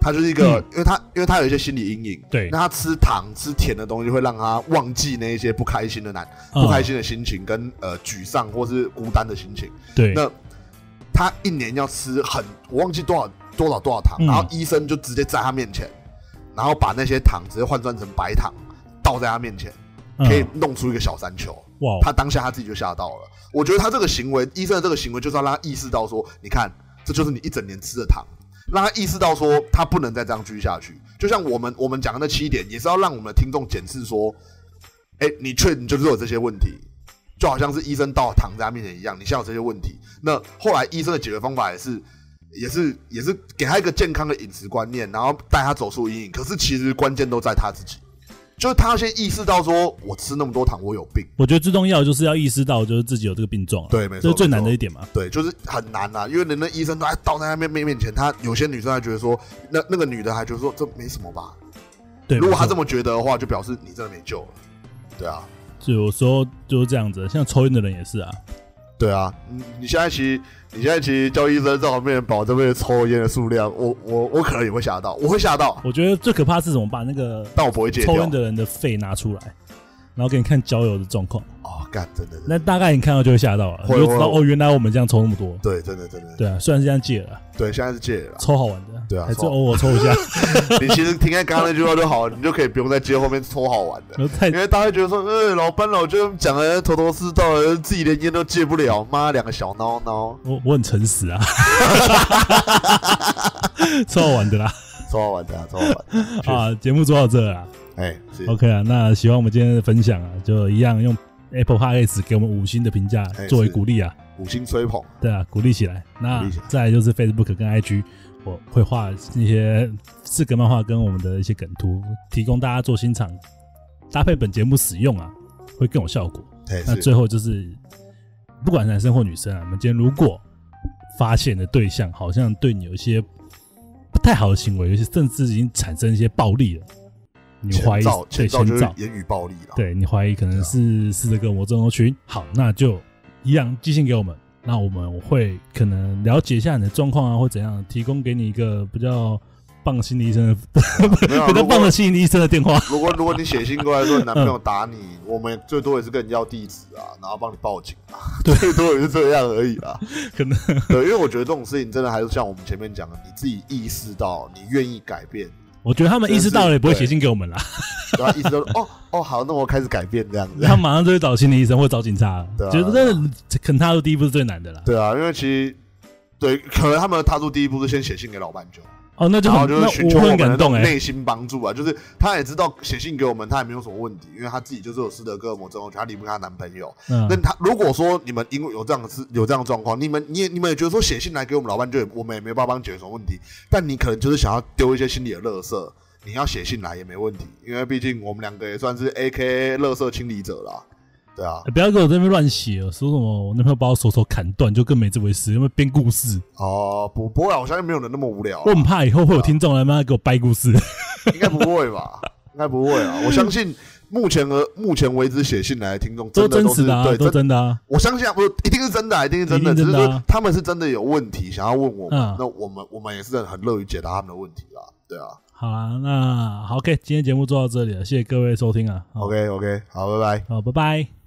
她就是一个，嗯。因为他因为他有一些心理阴影，对。那他吃糖吃甜的东西会让他忘记那一些不开心的难嗯。不开心的心情跟呃沮丧或是孤单的心情。对，那他一年要吃很，我忘记多少多少多少糖，嗯。然后医生就直接在他面前，然后把那些糖直接换算成白糖，倒在他面前，嗯。可以弄出一个小山丘。哇，他当下他自己就吓到了。我觉得他这个行为，医生的这个行为就是要让他意识到说，你看，这就是你一整年吃的糖，让他意识到说，他不能再这样继续下去。就像我们我们讲的那七点，也是要让我们的听众检视说，哎、你确定就是有这些问题，就好像是医生到躺在他面前一样，你现有这些问题。那后来医生的解决方法也是。也是也是给他一个健康的饮食观念，然后带他走出阴影。可是其实关键都在他自己，就是他要先意识到说，我吃那么多糖，我有病。我觉得最重要的就是要意识到，就是自己有这个病状啊，对没错这是最难的一点嘛。对，就是很难啊，因为人的医生都还倒在他面面面前，他有些女生还觉得说，那那个女的还觉得说这没什么吧。对，如果她这么觉得的话，就表示你真的没救了。对啊，就有时候就是这样子，像抽烟的人也是啊，对啊，你你现在其实你现在其实叫医生在我面前保这边抽烟的数量，我我我可能也会吓到，我会吓到，我觉得最可怕是怎么把那个但我不会戒掉。抽烟。的人的肺拿出来，然后给你看交友的状况，哦，干，真的，真的。那大概你看到就会吓到了，你会会就知道哦，原来我们这样抽那么多。对，真的真的，对啊，虽然是这样戒了，对，现在是戒了啦。抽好玩的，对啊还是偶尔抽一下，你其实听看刚刚那句话就好了，你就可以不用再接后面抽好玩的。因为大家会觉得说，呃，老班老就讲的头头是道的，自己连烟都戒不了，妈两个小孬孬，我我很诚实啊，抽好玩的啦。超好玩的、啊，超好玩的。啊，节目做到这了啦。哎，是，，OK 啊，那喜欢我们今天的分享啊，就一样用 Apple Podcast 给我们五星的评价哎作为鼓励啊，五星吹捧，对啊，鼓励起来。那再来就是 Facebook 跟 IG，我会画一些四格漫画跟我们的一些梗图，提供大家做欣赏，搭配本节目使用啊，会更有效果。那最后就是，不管男生或女生啊，我们今天如果发现的对象好像对你有一些不太好的行为，有些甚至已经产生一些暴力了，你怀疑前兆对前兆就是，言语暴力了。对你怀疑可能是斯德哥尔摩症候群。好，那就一样寄信给我们，那我们会可能了解一下你的状况啊，或怎样，提供给你一个比较棒的心理医生的 比较棒的心理医生的电话。如果如果你写信过来说你男朋友打你，我们最多也是跟你要地址啊，然后帮你报警啊，最多也是这样而已啦。可能对，因为我觉得这种事情真的还是像我们前面讲的，你自己意识到，你愿意改变，我觉得他们意识到了也不会写信给我们啦，对吧？意识到哦 哦好，那我开始改变这样子。他马上就会找心理医生或找警察。对啊觉得真的肯踏入第一步是最难的啦。对啊，因为其实对，可能他们踏出第一步是先写信给老板就，哦，那就然后很那就是寻求很感动哎。内心帮助啊，就是他也知道写信给我们，他也没有什么问题，因为他自己就是有斯德哥尔摩症候群，他离不开她男朋友。嗯那他如果说你们因为有这样的事有这样的状况，你们你也你们也觉得说写信来给我们老板就也我们也没办法帮你解决什么问题，但你可能就是想要丢一些心理的垃圾，你要写信来也没问题，因为毕竟我们两个也算是 A K A 垃圾清理者啦，对啊，不要给我在那边乱写哦，说什么我男朋友把我手手砍断，就更没这回事，因为编故事。哦不不会啊，我相信没有人那么无聊啊、我很怕以后会有听众来妈给我掰故事。应该不会吧？应该不会啊！我相信目前而目前为止写信来的听众都真的都是真实的啊，都对真真的啊。我相信啊，不一定是真的啊，一定是真的，一定真的啊只是说他们是真的有问题想要问我们，嗯那我们我们也是很乐于解答他们的问题啦。对啊好啦，那好，OK，今天节目做到这里了，谢谢各位收听啊。好，OK OK，好，拜拜。好，拜拜。